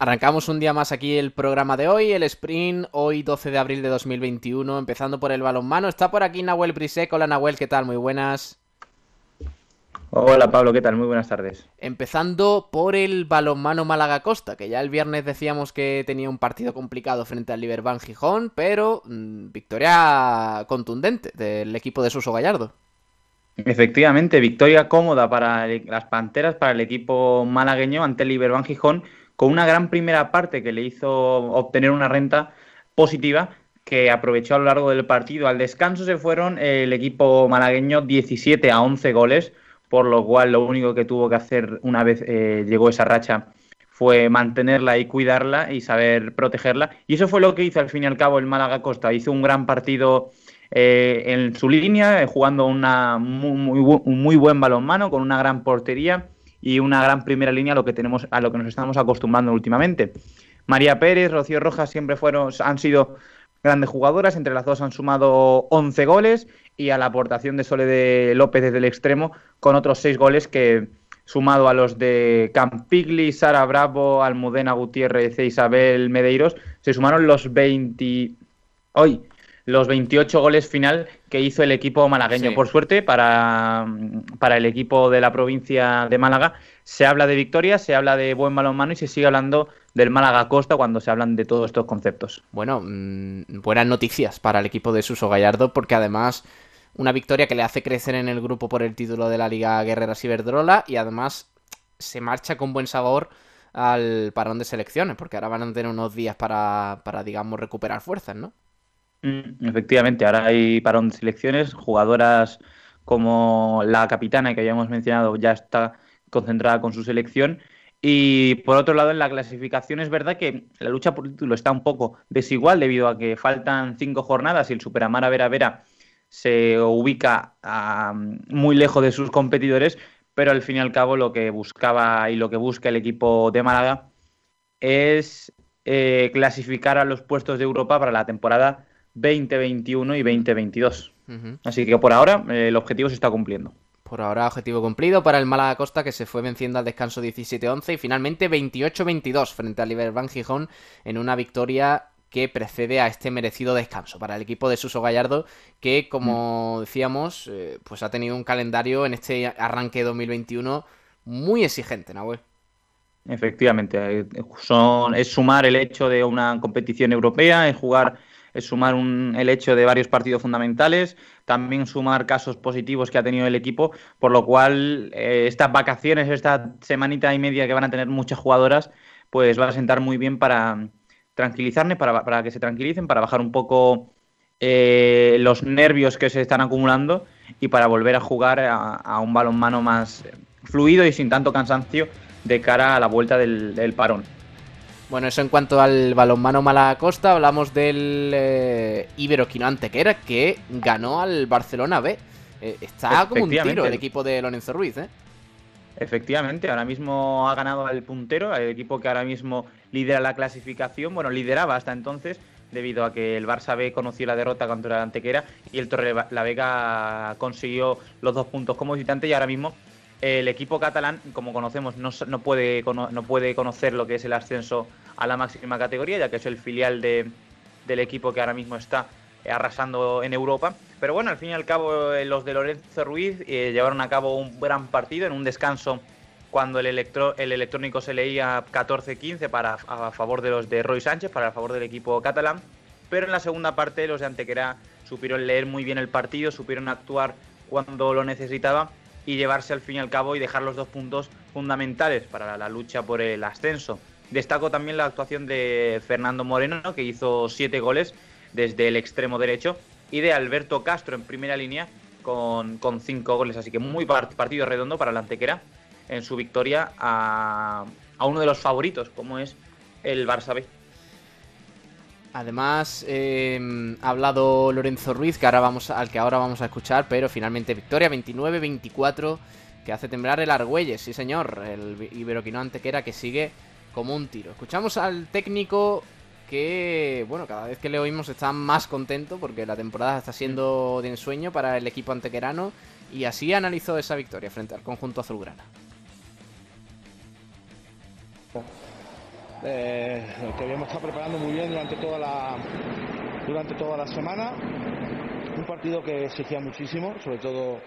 Arrancamos un día más aquí el programa de hoy, el sprint, hoy 12 de abril de 2021, empezando por el balonmano. Está por aquí Nahuel Brisek. Hola Nahuel, ¿qué tal? Muy buenas. Hola Pablo, ¿qué tal? Muy buenas tardes. Empezando por el balonmano Málaga Costa, que ya el viernes decíamos que tenía un partido complicado frente al Liberban Gijón, pero mmm, victoria contundente del equipo de Suso Gallardo. Efectivamente, victoria cómoda para las Panteras, para el equipo malagueño ante el Liberban Gijón con una gran primera parte que le hizo obtener una renta positiva que aprovechó a lo largo del partido. Al descanso se fueron el equipo malagueño 17 a 11 goles, por lo cual lo único que tuvo que hacer una vez eh, llegó esa racha fue mantenerla y cuidarla y saber protegerla. Y eso fue lo que hizo al fin y al cabo el Málaga Costa. Hizo un gran partido eh, en su línea, eh, jugando una un muy buen balonmano, con una gran portería y una gran primera línea a lo que tenemos a lo que nos estamos acostumbrando últimamente. María Pérez, Rocío Rojas siempre fueron han sido grandes jugadoras, entre las dos han sumado 11 goles y a la aportación de Sole de López desde el extremo con otros 6 goles que sumado a los de Campigli, Sara Bravo, Almudena Gutiérrez e Isabel Medeiros, se sumaron los 20 hoy los 28 goles final que hizo el equipo malagueño. Sí. Por suerte, para, para, el equipo de la provincia de Málaga, se habla de victoria, se habla de buen balonmano y se sigue hablando del Málaga Costa cuando se hablan de todos estos conceptos. Bueno, mmm, buenas noticias para el equipo de Suso Gallardo, porque además una victoria que le hace crecer en el grupo por el título de la Liga Guerreras Iberdrola y además se marcha con buen sabor al parón de selecciones, porque ahora van a tener unos días para, para digamos, recuperar fuerzas, ¿no? Mm, efectivamente, ahora hay parón de selecciones, jugadoras como la capitana que habíamos mencionado ya está concentrada con su selección. Y por otro lado, en la clasificación es verdad que la lucha por título está un poco desigual debido a que faltan cinco jornadas y el Superamara Vera Vera se ubica a, muy lejos de sus competidores, pero al fin y al cabo lo que buscaba y lo que busca el equipo de Málaga es eh, clasificar a los puestos de Europa para la temporada 2021 y 2022. Uh -huh. Así que por ahora eh, el objetivo se está cumpliendo. Por ahora objetivo cumplido para el Málaga Costa que se fue venciendo al descanso 17-11 y finalmente 28-22 frente al Liberban Gijón en una victoria que precede a este merecido descanso para el equipo de Suso Gallardo que como decíamos eh, pues ha tenido un calendario en este arranque 2021 muy exigente, Nahuel. Efectivamente, eh, son, es sumar el hecho de una competición europea, es jugar es sumar un, el hecho de varios partidos fundamentales, también sumar casos positivos que ha tenido el equipo, por lo cual eh, estas vacaciones, esta semanita y media que van a tener muchas jugadoras, pues va a sentar muy bien para tranquilizarles, para, para que se tranquilicen, para bajar un poco eh, los nervios que se están acumulando y para volver a jugar a, un balonmano más fluido y sin tanto cansancio de cara a la vuelta del parón. Bueno, eso en cuanto al balonmano Malacosta, hablamos del eh, Iberoquino Antequera que ganó al Barcelona B. Eh, está como un tiro el equipo de Lorenzo Ruiz, ¿eh? Efectivamente, ahora mismo ha ganado al puntero, el equipo que ahora mismo lidera la clasificación. Bueno, lideraba hasta entonces, debido a que el Barça B conoció la derrota contra el Antequera y el Torre la Vega consiguió los dos puntos como visitante y ahora mismo el equipo catalán, como conocemos, no, no, puede, no puede conocer lo que es el ascenso a la máxima categoría, ya que es el filial de, del equipo que ahora mismo está arrasando en Europa. Pero bueno, al fin y al cabo, eh, los de Lorenzo Ruiz eh, llevaron a cabo un gran partido en un descanso cuando el, electro, el electrónico se leía 14-15 para a favor de los de Roy Sánchez, para a favor del equipo catalán. Pero en la segunda parte, los de Antequera supieron leer muy bien el partido, supieron actuar cuando lo necesitaba y llevarse al fin y al cabo y dejar los dos puntos fundamentales para la lucha por el ascenso. Destaco también la actuación de Fernando Moreno, que hizo siete goles desde el extremo derecho, y de Alberto Castro en primera línea con, con cinco goles. Así que muy partido redondo para la Antequera en su victoria a, a uno de los favoritos, como es el Barça B. Además, eh, ha hablado Lorenzo Ruiz, que ahora vamos, al que ahora vamos a escuchar, pero finalmente victoria 29-24, que hace temblar el Argüelles, sí señor, el Iberoquino Antequera que sigue como un tiro. Escuchamos al técnico que, bueno, cada vez que le oímos está más contento porque la temporada está siendo de ensueño para el equipo antequerano y así analizó esa victoria frente al conjunto azulgrana. eh, que habíamos estado preparando muy bien durante toda la durante toda la semana un partido que exigía muchísimo sobre todo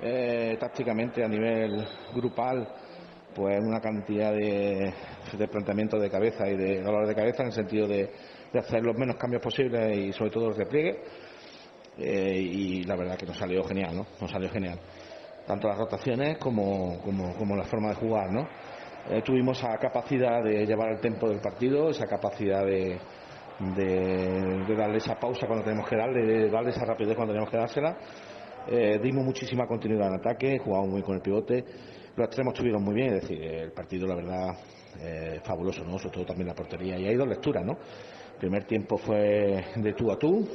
eh, tácticamente a nivel grupal pues una cantidad de, de planteamiento de cabeza y de dolores de cabeza en el sentido de, hacer los menos cambios posibles y sobre todo el repliegue eh, y la verdad que nos salió genial no nos salió genial. Tanto las rotaciones como, como, como la forma de jugar no eh, tuvimos esa capacidad de llevar el tiempo del partido, esa capacidad de, de, darle esa pausa cuando tenemos que darle, de darle esa rapidez cuando tenemos que dársela. Eh, dimos muchísima continuidad en ataque, jugamos muy con el pivote, los extremos estuvieron muy bien, es decir, el partido la verdad eh, fabuloso, ¿no? sobre todo también la portería. Y hay dos lecturas, ¿no? El primer tiempo fue de tú a tú,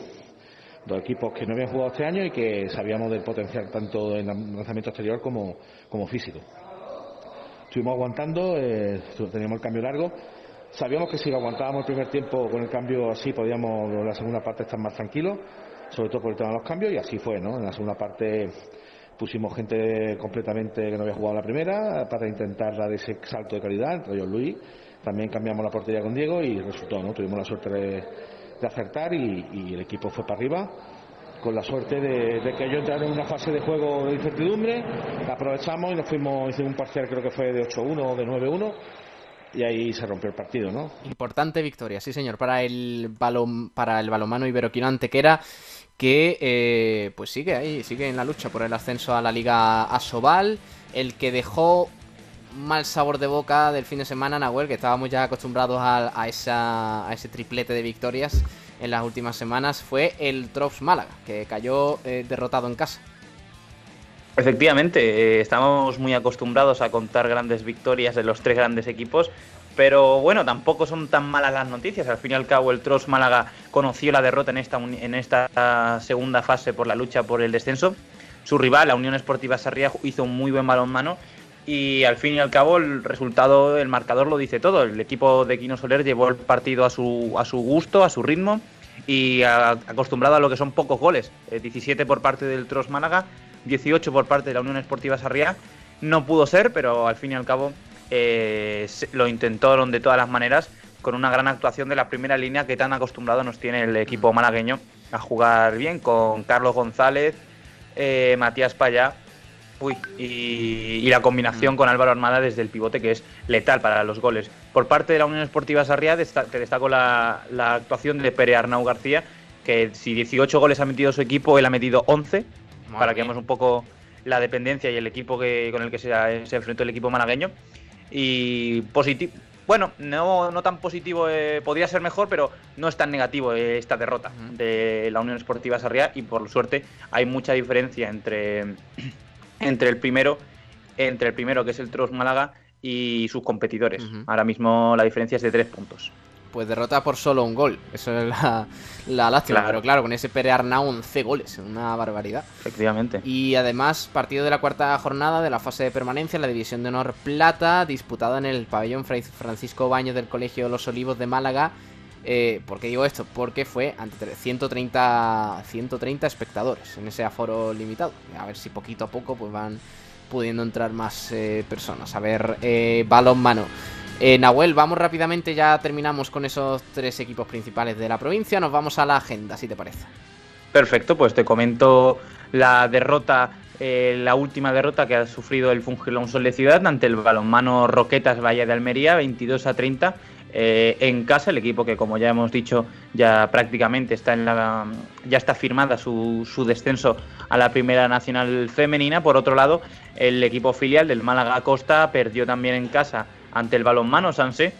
dos equipos que no habían jugado este año y que sabíamos del potencial tanto en lanzamiento exterior como, físico estuvimos aguantando, eh, teníamos el cambio largo. Sabíamos que si aguantábamos el primer tiempo con el cambio así, podíamos en la segunda parte estar más tranquilos, sobre todo por el tema de los cambios, y así fue, ¿no? En la segunda parte pusimos gente completamente que no había jugado la primera para intentar dar ese salto de calidad, entre ellos Luis. También cambiamos la portería con Diego y resultó, ¿no? Tuvimos la suerte de, acertar y, el equipo fue para arriba con la suerte de, que yo entrara en una fase de juego de incertidumbre, la aprovechamos y nos fuimos, hicimos un parcial creo que fue de 8-1 o de 9-1 y ahí se rompió el partido, ¿no? Importante victoria, sí señor, para el balón, para el balomano iberoquino Antequera que eh, pues sigue ahí, sigue en la lucha por el ascenso a la Liga Asobal, el que dejó mal sabor de boca del fin de semana Nahuel, que estábamos ya acostumbrados a, esa, a ese triplete de victorias en las últimas semanas fue el Trops Málaga, que cayó eh, derrotado en casa. Efectivamente, eh, estamos muy acostumbrados a contar grandes victorias de los tres grandes equipos, pero bueno, tampoco son tan malas las noticias. Al fin y al cabo, el Trops Málaga conoció la derrota en esta, en esta segunda fase por la lucha por el descenso. Su rival, la Unión Esportiva Sarriá, hizo un muy buen balonmano y al fin y al cabo el resultado, el marcador lo dice todo. El equipo de Quino Soler llevó el partido a su, a su gusto, a su ritmo y acostumbrado a lo que son pocos goles. 17 eh, por parte del Tros Málaga, 18 por parte de la Unión Esportiva Sarriá. No pudo ser, pero al fin y al cabo eh, lo intentaron de todas las maneras con una gran actuación de la primera línea que tan acostumbrado nos tiene el equipo malagueño a jugar bien con Carlos González, eh, Matías Payá y, la combinación con Álvaro Armada desde el pivote, que es letal para los goles. Por parte de la Unión Esportiva Sarriá, te destaco la, actuación de Pere Arnau García, que si 18 goles ha metido su equipo, él ha metido 11, para que veamos un poco la dependencia y el equipo que, con el que se, enfrentó el equipo malagueño. Y positivo. Bueno, no, no tan positivo, eh, podría ser mejor, pero no es tan negativo eh, esta derrota de la Unión Esportiva Sarriá y por suerte hay mucha diferencia entre entre el primero, entre el primero que es el Tros Málaga y sus competidores. Ahora mismo la diferencia es de tres puntos. Pues derrota por solo un gol. Eso es la, lástima. Pero claro, con ese Pere Arnau 11 goles. Una barbaridad. Efectivamente. Y además, partido de la cuarta jornada de la fase de permanencia, la División de Honor Plata, disputada en el pabellón Francisco Baño del Colegio Los Olivos de Málaga. Eh, ¿Por qué digo esto? Porque fue ante 130, 130 espectadores en ese aforo limitado. A ver si poquito a poco pues van pudiendo entrar más eh, personas. A ver, eh, balón mano. Eh, Nahuel, vamos rápidamente, ya terminamos con esos tres equipos principales de la provincia. Nos vamos a la agenda, si te parece. Perfecto, pues te comento la derrota, la última derrota que ha sufrido el Fungilón Sol de Ciudad ante el balonmano Roquetas Valle de Almería, 22 a 30 eh, en casa, el equipo que como ya hemos dicho ya prácticamente está en la ya está firmada su, descenso a la primera nacional femenina. Por otro lado, el equipo filial del Málaga Costa perdió también en casa ante el balonmano Sanse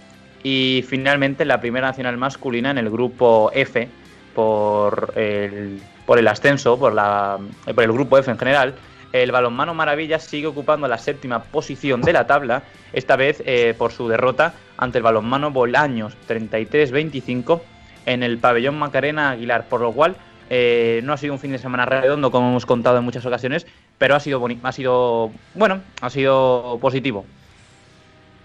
y finalmente la primera nacional masculina en el grupo F por el, ascenso, por, la, por el grupo F en general el balonmano Maravillas sigue ocupando la séptima posición de la tabla, esta vez eh, por su derrota ante el balonmano Bolaños 33-25 en el pabellón Macarena Aguilar, por lo cual eh, no ha sido un fin de semana redondo como hemos contado en muchas ocasiones, pero ha sido, ha sido bueno, ha sido positivo.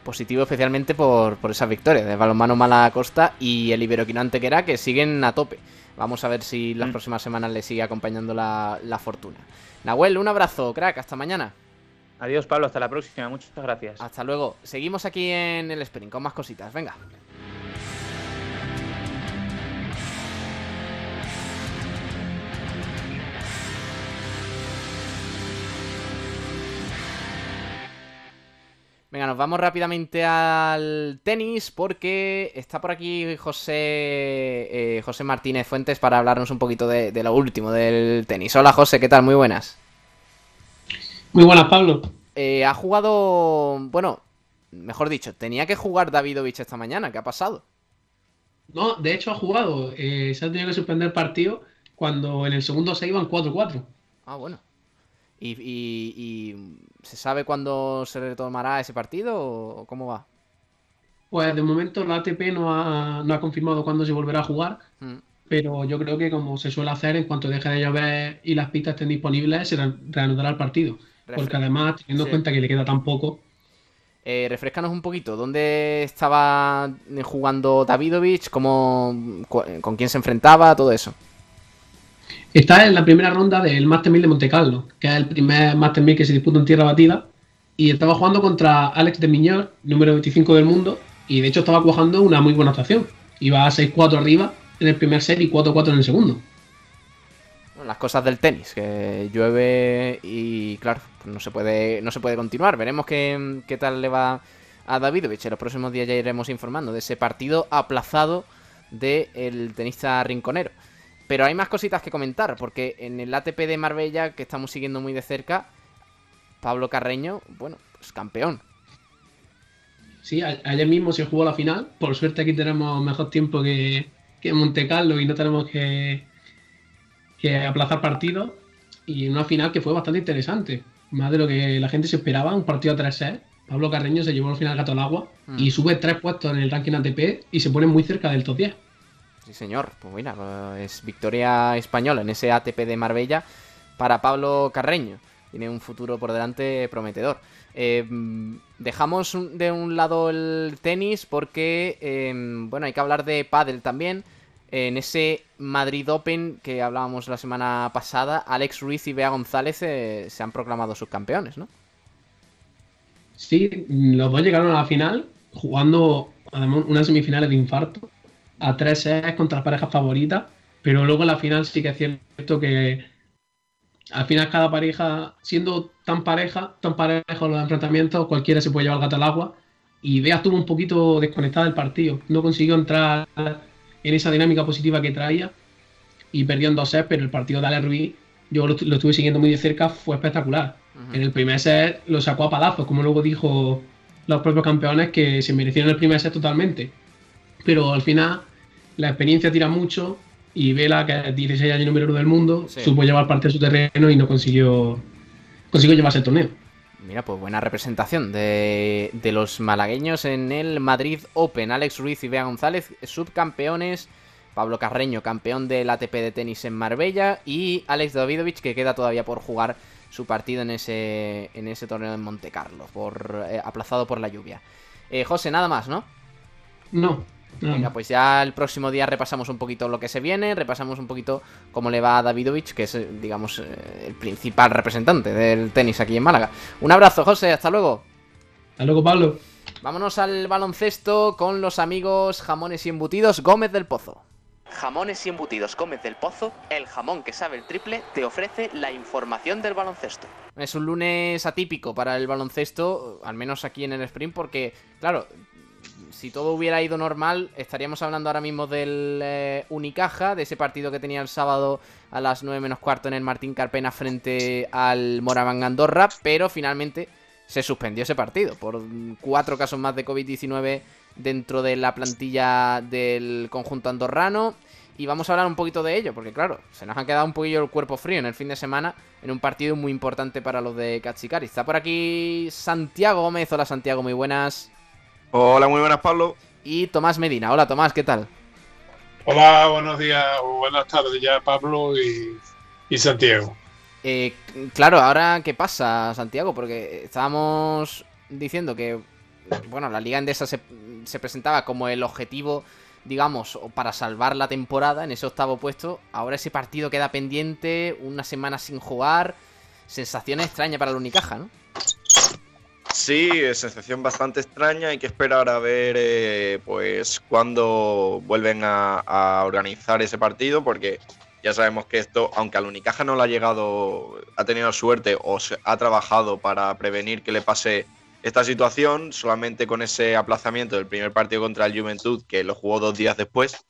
Positivo especialmente por, por esas victorias de Balonmano Mala Costa y el Iberoquino Antequera que siguen a tope. Vamos a ver si las mm. próximas semanas le sigue acompañando la, la fortuna. Nahuel, un abrazo, crack, hasta mañana. Adiós, Pablo, hasta la próxima, muchas gracias. Hasta luego. Seguimos aquí en el Sprint con más cositas, venga. Venga, nos vamos rápidamente al tenis porque está por aquí José eh, José Martínez Fuentes para hablarnos un poquito de, lo último del tenis. Hola José, ¿qué tal? Muy buenas. Muy buenas, Pablo. Eh, ha jugado, bueno, mejor dicho, tenía que jugar Davidovich esta mañana. ¿Qué ha pasado? No, de hecho ha jugado. Eh, se ha tenido que suspender el partido cuando en el segundo se iban 4-4. Ah, bueno. ¿Y, se sabe cuándo se retomará ese partido o cómo va? Pues de momento la ATP no ha, no ha confirmado cuándo se volverá a jugar, mm. pero yo creo que como se suele hacer, en cuanto deje de llover y las pistas estén disponibles, se reanudará el partido. porque además, teniendo en cuenta que le queda tan poco... Eh, refrescanos un poquito, ¿dónde estaba jugando Davidovich? ¿Cómo, ¿Con quién se enfrentaba? Todo eso. Está en la primera ronda del Master 1000 de Monte Carlo, que es el primer Master 1000 que se disputa en tierra batida. Y estaba jugando contra Alex de Miñor, número 25 del mundo. Y de hecho estaba cuajando una muy buena actuación. Iba a 6-4 arriba en el primer set y 4-4 en el segundo. las cosas del tenis, que llueve y claro, pues no se puede, no se puede continuar. Veremos qué, qué tal le va a Davidovich. En los próximos días ya iremos informando de ese partido aplazado del tenista rinconero. Pero hay más cositas que comentar, porque en el ATP de Marbella, que estamos siguiendo muy de cerca, Pablo Carreño, bueno, pues campeón. Sí, ayer mismo se jugó la final. Por suerte aquí tenemos mejor tiempo que, que en Monte Carlo y no tenemos que, que aplazar partidos. Y una final que fue bastante interesante. Más de lo que la gente se esperaba, un partido a 3 Pablo Carreño se llevó al final gato al agua y mm. sube tres puestos en el ranking ATP y se pone muy cerca del top 10. Sí, señor. Pues mira, es victoria española en ese ATP de Marbella para Pablo Carreño. Tiene un futuro por delante prometedor. Eh, dejamos de un lado el tenis porque, em, bueno, hay que hablar de pádel también. En ese Madrid Open que hablábamos la semana pasada, Alex Ruiz y Bea González eh, se han proclamado subcampeones, ¿no? Sí, los dos llegaron a la final jugando además unas semifinales de infarto a tres es contra las parejas favoritas, pero luego en la final sí que es cierto que al final cada pareja, siendo tan pareja, tan parejo los enfrentamientos, cualquiera se puede llevar el gato al agua. Y Bea estuvo un poquito desconectada del partido, no consiguió entrar en esa dinámica positiva que traía y perdió en dos sets, pero el partido de Ale Ruiz, yo lo, estuve siguiendo muy de cerca, fue espectacular. En el primer set lo sacó a palazos, como luego dijo los propios campeones que se merecieron el primer set totalmente. Pero al final la experiencia tira mucho y Vela, que es 16 años número uno del mundo, supo llevar parte de su terreno y no consiguió, consiguió llevarse el torneo. Mira, pues buena representación de, los malagueños en el Madrid Open. Alex Ruiz y Bea González, subcampeones. Pablo Carreño, campeón del ATP de tenis en Marbella. Y Alex Davidovich, que queda todavía por jugar su partido en ese, en ese torneo en Monte Carlo, por, eh, aplazado por la lluvia. Eh, José, nada más, ¿no? No, Venga, pues ya el próximo día repasamos un poquito lo que se viene, repasamos un poquito cómo le va a Davidovich, que es, eh, digamos, eh, el principal representante del tenis aquí en Málaga. Un abrazo, José, hasta luego. Hasta luego, Pablo. Vámonos al baloncesto con los amigos jamones y embutidos Gómez del Pozo. Jamones y embutidos Gómez del Pozo, el jamón que sabe el triple, te ofrece la información del baloncesto. Es un lunes atípico para el baloncesto, al menos aquí en el sprint, porque, claro, si todo hubiera ido normal, estaríamos hablando ahora mismo del eh, Unicaja, de ese partido que tenía el sábado a las 9 menos cuarto en el Martín Carpena frente al Moraván Andorra, pero finalmente se suspendió ese partido por cuatro casos más de COVID-19 dentro de la plantilla del conjunto andorrano. Y vamos a hablar un poquito de ello, porque claro, se nos ha quedado un poquillo el cuerpo frío en el fin de semana en un partido muy importante para los de Cachicari. Está por aquí Santiago Gómez. Hola Santiago, muy buenas. Hola, muy buenas, Pablo. Y Tomás Medina. Hola, Tomás, ¿qué tal? Hola, buenos días o buenas tardes ya Pablo y, Santiago. Eh, claro, ahora qué pasa, Santiago, porque estábamos diciendo que bueno, la Liga Endesa se, se presentaba como el objetivo digamos, para salvar la temporada en ese octavo puesto. Ahora ese partido queda pendiente, una semana sin jugar. Sensación extraña para el Unicaja, ¿no? Sí, sensación bastante extraña. Hay que esperar a ver, eh, pues, cuándo vuelven a, organizar ese partido, porque ya sabemos que esto, aunque al Unicaja no le ha llegado, ha tenido suerte o se ha trabajado para prevenir que le pase esta situación, solamente con ese aplazamiento del primer partido contra el Juventud, que lo jugó dos días después,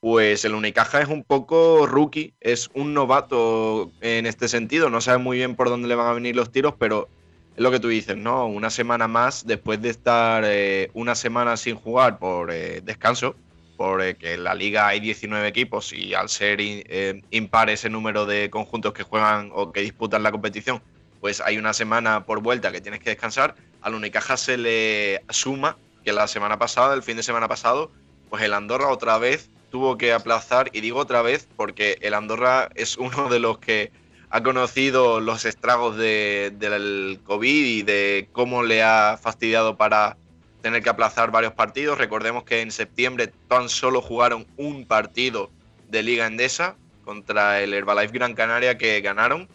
pues el Unicaja es un poco rookie, es un novato en este sentido, no sabe muy bien por dónde le van a venir los tiros, pero es lo que tú dices, ¿no? Una semana más, después de estar eh, una semana sin jugar por eh, descanso, porque que en la liga hay 19 equipos y al ser eh, impar ese número de conjuntos que juegan o que disputan la competición, pues hay una semana por vuelta que tienes que descansar al Unicaja se le suma que la semana pasada, el fin de semana pasado, pues el Andorra otra vez tuvo que aplazar, y digo otra vez porque el Andorra es uno de los que ha conocido los estragos del COVID y de cómo le ha fastidiado para tener que aplazar varios partidos. Recordemos que en septiembre tan solo jugaron un partido de Liga Endesa contra el Herbalife Gran Canaria que ganaron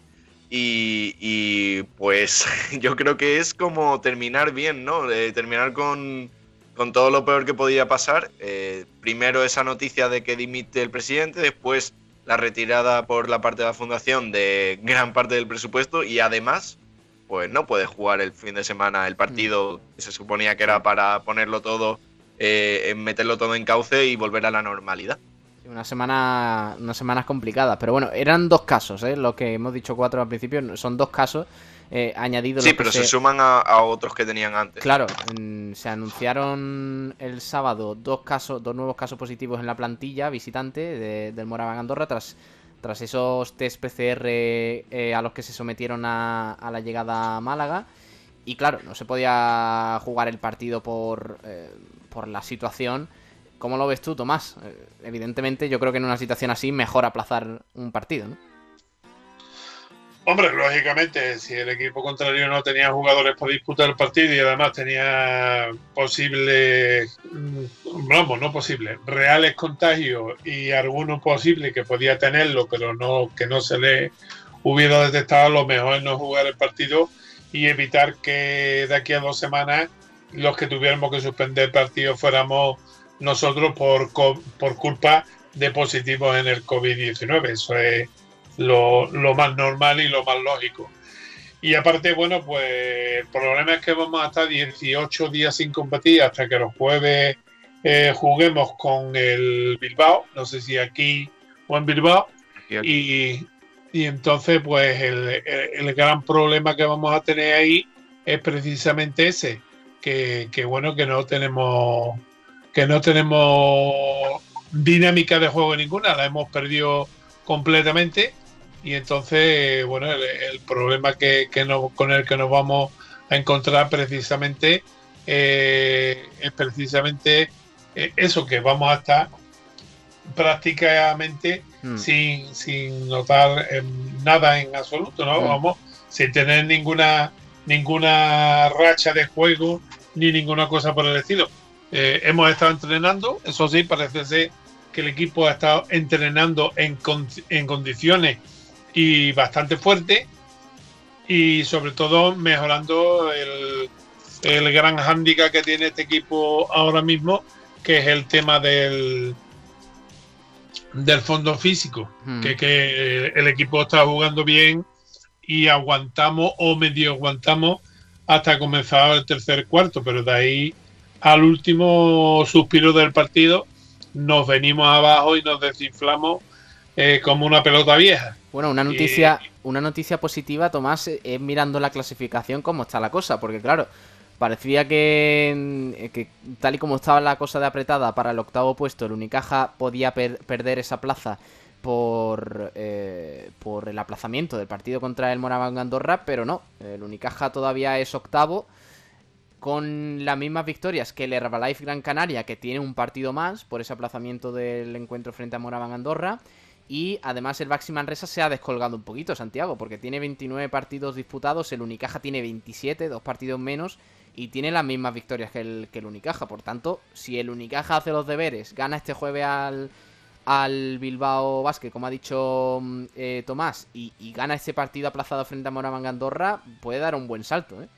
y, pues yo creo que es como terminar bien, ¿no? terminar con, todo lo peor que podía pasar. Eh, primero esa noticia de que dimite el presidente, después la retirada por la parte de la fundación de gran parte del presupuesto y además, pues no puede jugar el fin de semana el partido que se suponía que era para ponerlo todo, eh, meterlo todo en cauce y volver a la normalidad. Una semana, unas semanas complicadas, pero bueno, eran dos casos, ¿eh? Lo que hemos dicho cuatro al principio, son dos casos eh, añadidos. Sí, pero se... suman a, otros que tenían antes. Claro, se anunciaron el sábado dos casos, dos nuevos casos positivos en la plantilla visitante del Moraván Andorra tras, tras esos test PCR eh, a los que se sometieron a, a, la llegada a Málaga. Y claro, no se podía jugar el partido por, eh, por la situación. ¿Cómo lo ves tú, Tomás? Eh, evidentemente, yo creo que en una situación así mejor aplazar un partido, ¿no? Hombre, lógicamente, si el equipo contrario no tenía jugadores para disputar el partido y además tenía posibles, mm, vamos, no posibles, reales contagios y alguno posible que podía tenerlo, pero no que no se le hubiera detectado, lo mejor es no jugar el partido y evitar que de aquí a dos semanas los que tuviéramos que suspender el partido fuéramos nosotros por, por culpa de positivos en el COVID-19. Eso es lo, más normal y lo más lógico. Y aparte, bueno, pues el problema es que vamos a estar 18 días sin competir hasta que los jueves eh, juguemos con el Bilbao, no sé si aquí o en Bilbao. Y, y, entonces, pues el, el, gran problema que vamos a tener ahí es precisamente ese, que, que bueno, que no tenemos que no tenemos dinámica de juego ninguna, la hemos perdido completamente y entonces, bueno, el, problema que, no, con el que nos vamos a encontrar precisamente eh, es precisamente eh, eso, que vamos a estar prácticamente hmm. sin, sin notar nada en absoluto, ¿no? Hmm. Vamos, sin tener ninguna, ninguna racha de juego ni ninguna cosa por el estilo. Eh, hemos estado entrenando, eso sí, parece ser que el equipo ha estado entrenando en, en condiciones y bastante fuerte y sobre todo mejorando el, el gran hándicap que tiene este equipo ahora mismo, que es el tema del, del fondo físico, hmm. que, que el equipo está jugando bien y aguantamos o medio aguantamos hasta comenzar el tercer cuarto, pero de ahí al último suspiro del partido nos venimos abajo y nos desinflamos eh, como una pelota vieja. Bueno, una noticia, una noticia positiva, Tomás, es mirando la clasificación cómo está la cosa, porque claro, parecía que, que tal y como estaba la cosa de apretada para el octavo puesto, el Unicaja podía perder esa plaza por, eh, por el aplazamiento del partido contra el Moraván Andorra, pero no, el Unicaja todavía es octavo con las mismas victorias que el Herbalife Gran Canaria, que tiene un partido más por ese aplazamiento del encuentro frente a Moraván Andorra. Y además el Baxi Manresa se ha descolgado un poquito, Santiago, porque tiene 29 partidos disputados, el Unicaja tiene 27, dos partidos menos, y tiene las mismas victorias que el, que el Unicaja. Por tanto, si el Unicaja hace los deberes, gana este jueves al, al Bilbao Basket, como ha dicho mm, eh, Tomás, y, y, gana este partido aplazado frente a Moraván Andorra, puede dar un buen salto, ¿eh?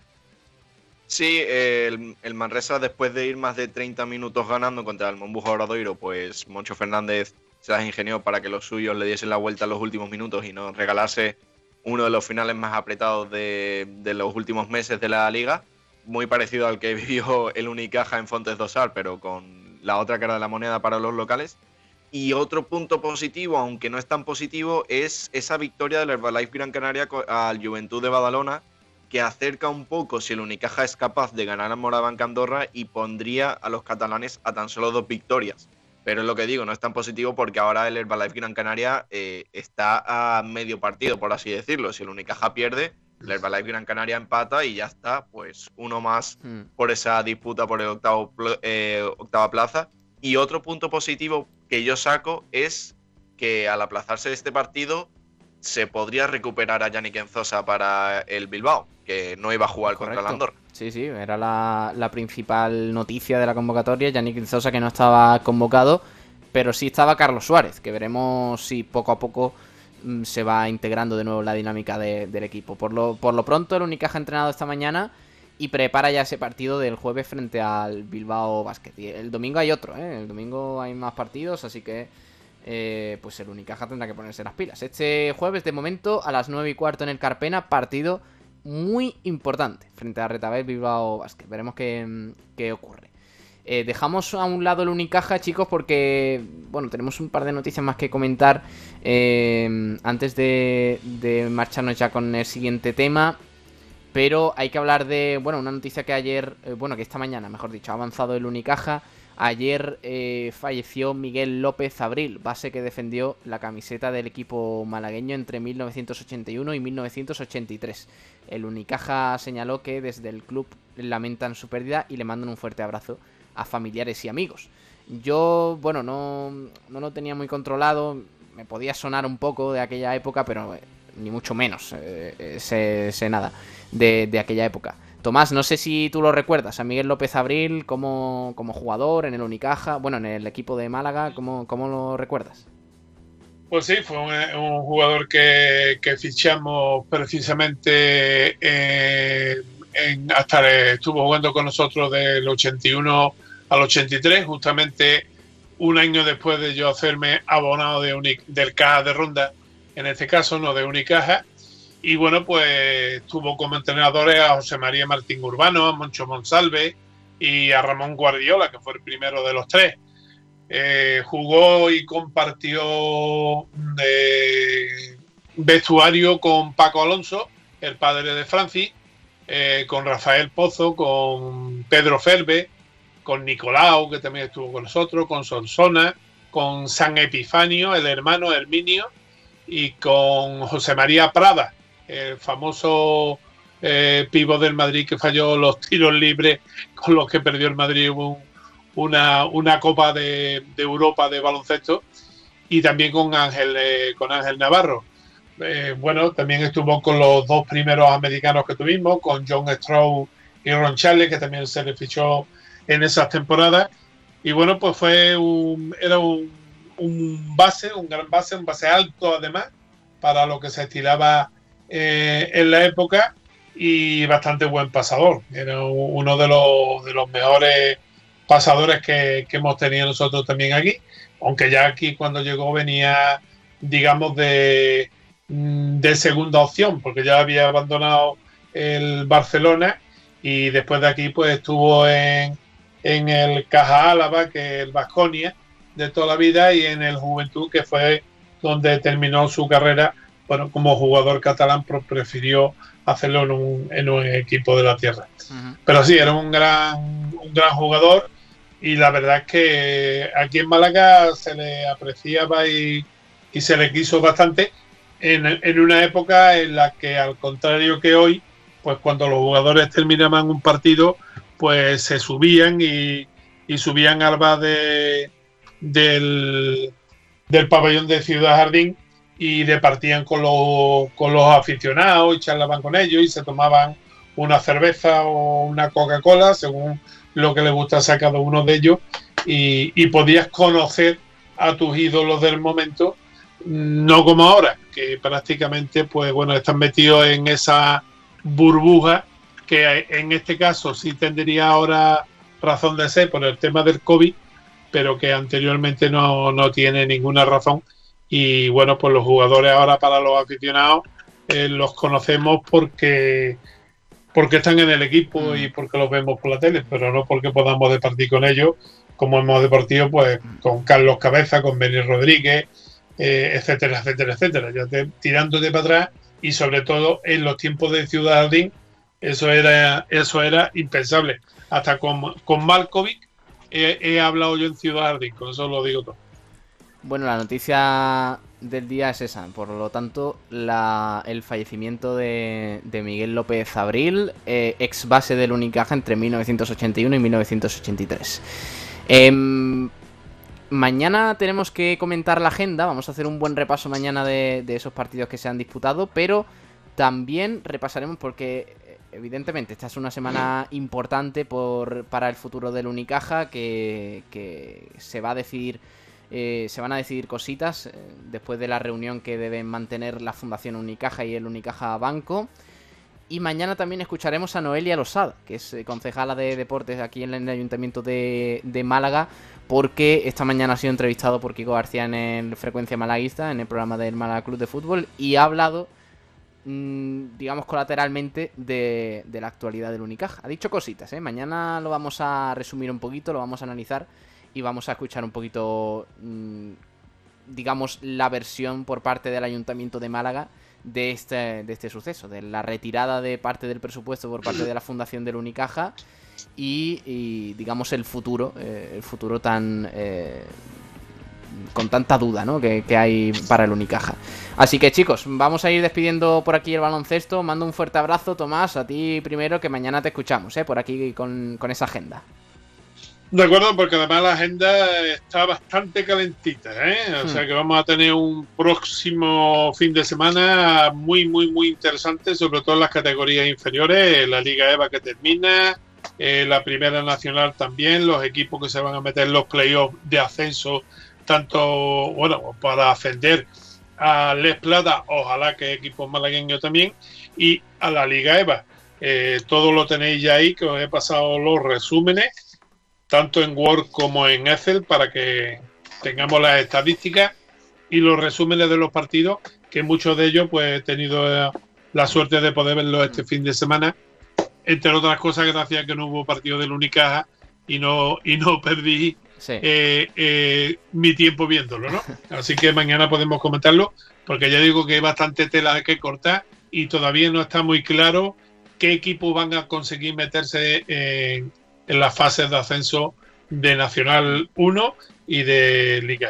Sí, el, el, Manresa después de ir más de 30 minutos ganando contra el Mombujo Obradoiro, pues Moncho Fernández se las ingenió para que los suyos le diesen la vuelta en los últimos minutos y nos regalase uno de los finales más apretados de, los últimos meses de la liga, muy parecido al que vivió el Unicaja en Fontes Dosar, pero con la otra cara de la moneda para los locales. Y otro punto positivo, aunque no es tan positivo, es esa victoria del Herbalife Gran Canaria al Juventud de Badalona, que acerca un poco si el Unicaja es capaz de ganar a Morabanca Andorra y pondría a los catalanes a tan solo dos victorias. Pero es lo que digo, no es tan positivo porque ahora el Herbalife Gran Canaria eh, está a medio partido, por así decirlo. Si el Unicaja pierde, el Herbalife Gran Canaria empata y ya está, pues uno más mm. por esa disputa por el octavo, eh, octava plaza. Y otro punto positivo que yo saco es que al aplazarse este partido se podría recuperar a Yannick Enzosa para el Bilbao, que no iba a jugar Correcto. contra el Andorra. Sí, sí, era la, principal noticia de la convocatoria. Yannick Enzosa que no estaba convocado, pero sí estaba Carlos Suárez, que veremos si poco a poco mm, se va integrando de nuevo la dinámica de, del equipo. Por lo, por lo pronto, el Unicaja ha entrenado esta mañana y prepara ya ese partido del jueves frente al Bilbao Basket. Y el domingo hay otro, ¿eh? El domingo hay más partidos, así que eh, pues el Unicaja tendrá que ponerse las pilas. Este jueves, de momento, a las 9 y cuarto en el Carpena, partido muy importante frente a Retabel Bilbao Basket. Veremos qué, qué ocurre. Eh, dejamos a un lado el Unicaja, chicos, porque, bueno, tenemos un par de noticias más que comentar eh, antes de, de marcharnos ya con el siguiente tema. Pero hay que hablar de, bueno, una noticia que ayer, eh, bueno, que esta mañana, mejor dicho, ha avanzado el Unicaja. Ayer eh, falleció Miguel López Abril, base que defendió la camiseta del equipo malagueño entre 1981 y 1983. El Unicaja señaló que desde el club lamentan su pérdida y le mandan un fuerte abrazo a familiares y amigos. Yo, bueno, no, no lo tenía muy controlado, me podía sonar un poco de aquella época, pero eh, ni mucho menos eh, eh, sé, nada de aquella época. Tomás, no sé si tú lo recuerdas, a Miguel López Abril como, como jugador en el Unicaja, bueno, en el equipo de Málaga, ¿cómo, cómo lo recuerdas? Pues sí, fue un, jugador que, fichamos precisamente eh, en, hasta estuvo jugando con nosotros del 81 al 83, justamente un año después de yo hacerme abonado de Uni, del Caja de Ronda, en este caso no de Unicaja, y bueno, pues tuvo como entrenadores a José María Martín Urbano, a Moncho Monsalve y a Ramón Guardiola, que fue el primero de los tres. Eh, jugó y compartió eh, vestuario con Paco Alonso, el padre de Francis, eh, con Rafael Pozo, con Pedro Felbe, con Nicolau, que también estuvo con nosotros, con Sonsona, con San Epifanio, el hermano Herminio, y con José María Prada, el famoso eh, del Madrid que falló los tiros libres con los que perdió el Madrid un, una, una, Copa de, de, Europa de baloncesto y también con Ángel, eh, con Ángel Navarro. Eh, bueno, también estuvo con los dos primeros americanos que tuvimos, con John Stroh y Ron Charles, que también se le fichó en esas temporadas. Y bueno, pues fue un, era un, un base, un gran base, un base alto además, para lo que se estilaba eh, en la época y bastante buen pasador. Era uno de los, mejores pasadores que, hemos tenido nosotros también aquí, aunque ya aquí cuando llegó venía, digamos, de, mm, de segunda opción, porque ya había abandonado el Barcelona y después de aquí pues estuvo en, en el Caja Álava, que es el Vasconia de toda la vida, y en el Juventud, que fue donde terminó su carrera bueno, como jugador catalán prefirió hacerlo en un, en un equipo de la tierra. Uh -huh. Pero sí, era un gran, un gran jugador y la verdad es que aquí en Málaga se le apreciaba y, y se le quiso bastante en, en, una época en la que al contrario que hoy, pues cuando los jugadores terminaban un partido, pues se subían y, y subían al bar de, del, del pabellón de Ciudad Jardín y departían con los, con los aficionados y charlaban con ellos y se tomaban una cerveza o una Coca-Cola según lo que les gustase a cada uno de ellos y, y podías conocer a tus ídolos del momento no como ahora que prácticamente pues bueno están metidos en esa burbuja que en este caso sí tendría ahora razón de ser por el tema del COVID pero que anteriormente no, no tiene ninguna razón. Y bueno, pues los jugadores ahora para los aficionados eh, los conocemos porque porque están en el equipo y porque los vemos por la tele, pero no porque podamos departir con ellos, como hemos departido pues con Carlos Cabeza, con Benny Rodríguez, eh, etcétera, etcétera, etcétera. Ya te, tirándote para atrás y sobre todo en los tiempos de Ciudad Jardín, eso era, eso era impensable. Hasta con, con Malkovic he, he hablado yo en Ciudad Jardín, con eso lo digo todo. Bueno, la noticia del día es esa. Por lo tanto, la- el fallecimiento de, de Miguel López Abril, eh, ex base del Unicaja entre 1981 y 1983. Em, mañana tenemos que comentar la agenda. Vamos a hacer un buen repaso mañana de, de esos partidos que se han disputado. Pero también repasaremos porque eh, evidentemente esta es una semana importante por, para el futuro del Unicaja que, que se va a decidir eh, se van a decidir cositas eh, después de la reunión que deben mantener la Fundación Unicaja y el Unicaja Banco. Y mañana también escucharemos a Noelia Losada, que es eh, concejala de deportes aquí en el Ayuntamiento de, Málaga, porque esta mañana ha sido entrevistado por Kiko García en el Frecuencia Malaguista, en el programa del Málaga Club de Fútbol, y ha hablado, mm, digamos, colateralmente de, de la actualidad del Unicaja. Ha dicho cositas, ¿eh? Mañana lo vamos a resumir un poquito, lo vamos a analizar y vamos a escuchar un poquito, mm, digamos, la versión por parte del Ayuntamiento de Málaga de este, de este suceso, de la retirada de parte del presupuesto por parte de la Fundación del Unicaja y, digamos, el futuro, eh, el futuro tan... eh, con tanta duda ¿no? que, que hay para el Unicaja. Así que chicos, vamos a ir despidiendo por aquí el baloncesto. Mando un fuerte abrazo, Tomás, a ti primero, que mañana te escuchamos, ¿eh? por aquí con, con esa agenda. De acuerdo, porque además la agenda está bastante calentita, ¿eh? O Hmm. sea que vamos a tener un próximo fin de semana muy, muy, muy interesante, sobre todo en las categorías inferiores, la Liga EVA que termina, eh, la Primera Nacional también, los equipos que se van a meter en los playoffs de ascenso, tanto, bueno, para ascender a Les Plata, ojalá que equipos malagueños también, y a la Liga EVA. Eh, todo lo tenéis ya ahí, que os he pasado los resúmenes tanto en Word como en Excel para que tengamos las estadísticas y los resúmenes de los partidos, que muchos de ellos pues he tenido eh, la suerte de poder verlos este fin de semana, entre otras cosas gracias a que no hubo partido del Unicaja y no, y no perdí Sí. eh, eh, mi tiempo viéndolo, ¿no? Así que mañana podemos comentarlo, porque ya digo que hay bastante tela que cortar y todavía no está muy claro qué equipos van a conseguir meterse en, en las fases de ascenso de Nacional 1 y de Liga.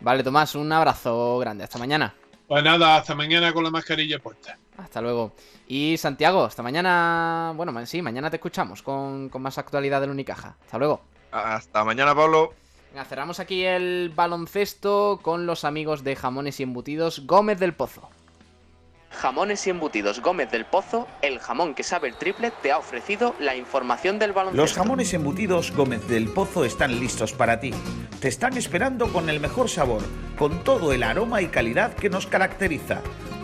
Vale, Tomás, un abrazo grande. Hasta mañana. Pues nada, hasta mañana con la mascarilla puesta. Hasta luego. Y Santiago, hasta mañana. Bueno, sí, mañana te escuchamos con, con más actualidad del Unicaja. Hasta luego. Hasta mañana, Pablo. Venga, cerramos aquí el baloncesto con los amigos de Jamones y Embutidos Gómez del Pozo. Jamones y Embutidos Gómez del Pozo, el jamón que sabe el triple, te ha ofrecido la información del baloncesto. Los jamones embutidos Gómez del Pozo están listos para ti. Te están esperando con el mejor sabor, con todo el aroma y calidad que nos caracteriza.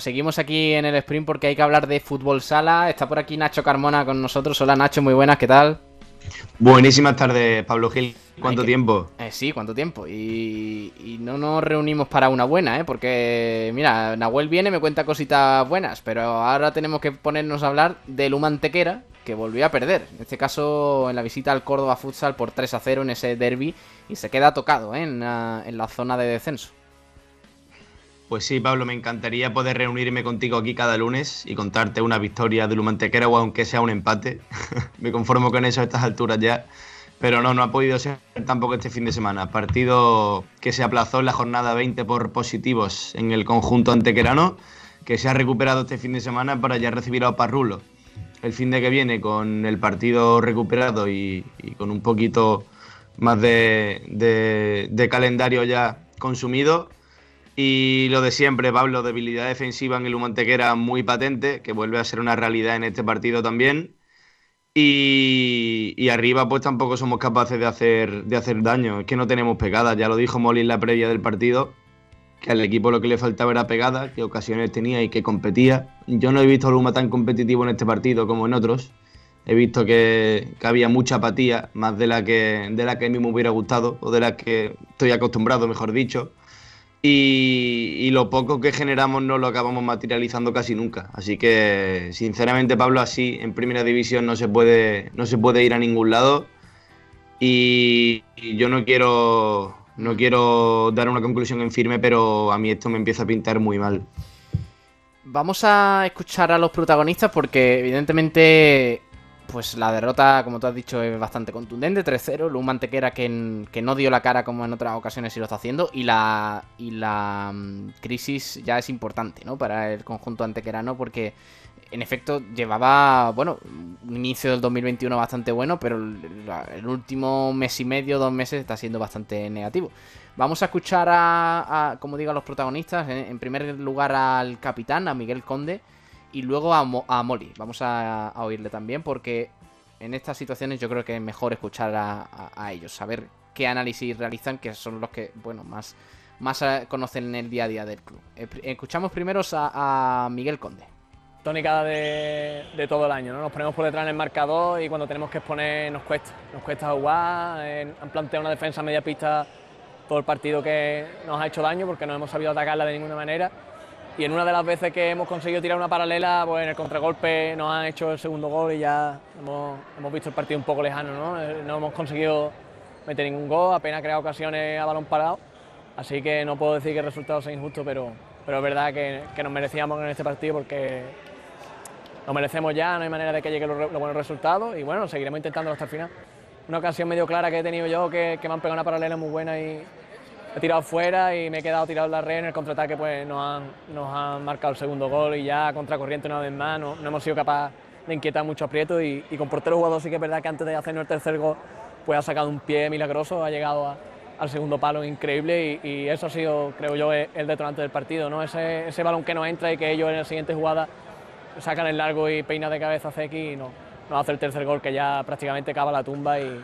Bueno, seguimos aquí en el sprint porque hay que hablar de fútbol sala. Está por aquí Nacho Carmona con nosotros. Hola Nacho, muy buenas, ¿qué tal? Buenísimas tardes, Pablo Gil. ¿Cuánto tiempo? Eh, sí, cuánto tiempo. Y, y, no nos reunimos para una buena, ¿eh? Porque, mira, Nahuel viene, me cuenta cositas buenas, pero ahora tenemos que ponernos a hablar del Humantequera, que volvió a perder. En este caso, en la visita al Córdoba Futsal por 3 a 0 en ese derby, y se queda tocado ¿eh? en, en la zona de descenso. Pues sí, Pablo, me encantaría poder reunirme contigo aquí cada lunes y contarte una victoria del Humantequera o aunque sea un empate. me conformo con eso a estas alturas ya. Pero no, no ha podido ser tampoco este fin de semana. Partido que se aplazó en la jornada 20 por positivos en el conjunto antequerano, que se ha recuperado este fin de semana para ya recibir a Parrulo. El fin de que viene con el partido recuperado y, con un poquito más de, de, de calendario ya consumido, y lo de siempre, Pablo, debilidad defensiva en el Humantequera muy patente, que vuelve a ser una realidad en este partido también. Y, y, arriba, pues tampoco somos capaces de hacer, de hacer daño. Es que no tenemos pegadas. Ya lo dijo Molly en la previa del partido, que al equipo lo que le faltaba era pegada, que ocasiones tenía y que competía. Yo no he visto a Luma tan competitivo en este partido como en otros. He visto que, que, había mucha apatía, más de la, que, de la que a mí me hubiera gustado, o de la que estoy acostumbrado, mejor dicho. Y, y, lo poco que generamos no lo acabamos materializando casi nunca. Así que, sinceramente, Pablo, así en primera división no se puede, no se puede ir a ningún lado. Y, yo no quiero, no quiero dar una conclusión en firme, pero a mí esto me empieza a pintar muy mal. Vamos a escuchar a los protagonistas porque, evidentemente, pues la derrota, como tú has dicho, es bastante contundente, 3-0, Luz Mantequera que, que, no dio la cara como en otras ocasiones y lo está haciendo, y la, y la um, crisis ya es importante, ¿no? Para el conjunto antequerano, porque en efecto llevaba, bueno, un inicio del 2021 bastante bueno, pero el, último mes y medio, dos meses, está siendo bastante negativo. Vamos a escuchar a, a como digo, a los protagonistas, en primer lugar al capitán, a Miguel Conde, y luego a, Mo a Molly. Vamos a, a, oírle también porque en estas situaciones yo creo que es mejor escuchar a, a, ellos, saber qué análisis realizan, que son los que, bueno, más, más eh, conocen en el día a día del club. Escuchamos primero a, Miguel Conde. Tónica de, de, todo el año, ¿no? Nos ponemos por detrás en el marcador y cuando tenemos que exponer nos cuesta. Nos cuesta jugar, eh, han planteado una defensa media pista todo el partido que nos ha hecho daño porque no hemos sabido atacarla de ninguna manera y en una de las veces que hemos conseguido tirar una paralela, pues en el contragolpe nos han hecho el segundo gol y ya hemos, hemos visto el partido un poco lejano, ¿no? Eh, no hemos conseguido meter ningún gol, apenas creado ocasiones a balón parado, así que no puedo decir que el resultado sea injusto, pero, pero es verdad que, que nos merecíamos en este partido porque lo merecemos ya, no hay manera de que lleguen los, buenos resultados y bueno, seguiremos intentándolo hasta el final. Una ocasión medio clara que he tenido yo, que me han pegado una paralela muy buena y, he tirado fuera y me he quedado tirado en la red en el contraataque pues nos han, marcado el segundo gol y ya contracorriente una vez más no, no hemos sido capaces de inquietar mucho a Prieto y, y, con portero jugador sí que es verdad que antes de hacernos el tercer gol pues ha sacado un pie milagroso, ha llegado al segundo palo increíble y, eso ha sido creo yo el detonante del partido, ¿no? ese, balón que nos entra y que ellos en la siguiente jugada sacan el largo y peina de cabeza a Zeki y no, nos hace el tercer gol que ya prácticamente cava la tumba y,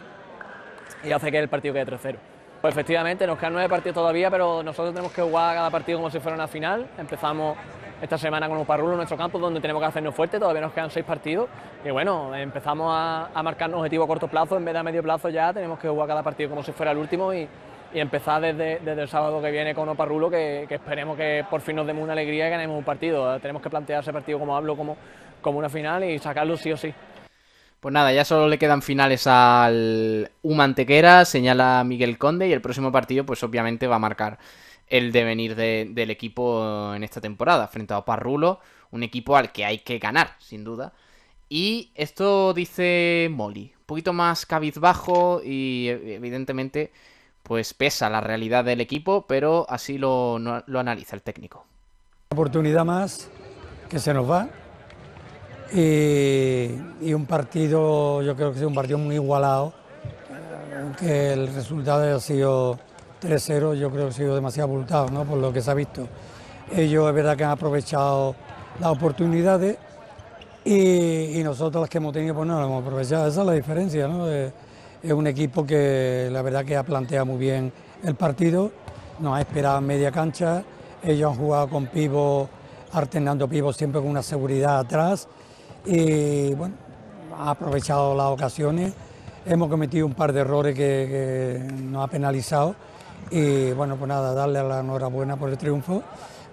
y hace que el partido quede 3-0. Pues efectivamente, nos quedan nueve partidos todavía, pero nosotros tenemos que jugar cada partido como si fuera una final. Empezamos esta semana con un parrulo en nuestro campo donde tenemos que hacernos fuerte, todavía nos quedan seis partidos. Y bueno, empezamos a, a marcarnos objetivos a corto plazo, en vez de a medio plazo ya tenemos que jugar cada partido como si fuera el último y, empezar desde, desde, el sábado que viene con Oparrulo, que, que esperemos que por fin nos demos una alegría y ganemos un partido. Tenemos que plantear ese partido, como hablo, como, como una final y sacarlo sí o sí. Pues nada, ya solo le quedan finales al Humantequera, señala Miguel Conde, y el próximo partido, pues obviamente va a marcar el devenir de, del equipo en esta temporada, frente a Oparrulo, un equipo al que hay que ganar, sin duda. Y esto dice Molly, un poquito más cabizbajo y evidentemente pues pesa la realidad del equipo, pero así lo, lo analiza el técnico. Oportunidad más que se nos va, y, un partido, yo creo que es un partido muy igualado, aunque el resultado haya sido 3-0, yo creo que ha sido demasiado abultado, ¿no? por lo que se ha visto. Ellos es verdad que han aprovechado las oportunidades y, nosotros las que hemos tenido pues no las hemos aprovechado, esa es la diferencia. ¿no? Es, un equipo que la verdad que ha planteado muy bien el partido, nos ha esperado media cancha, ellos han jugado con pivos alternando pivos siempre con una seguridad atrás y bueno, ha aprovechado las ocasiones. Hemos cometido un par de errores que, nos ha penalizado y bueno, pues nada, darle la enhorabuena por el triunfo.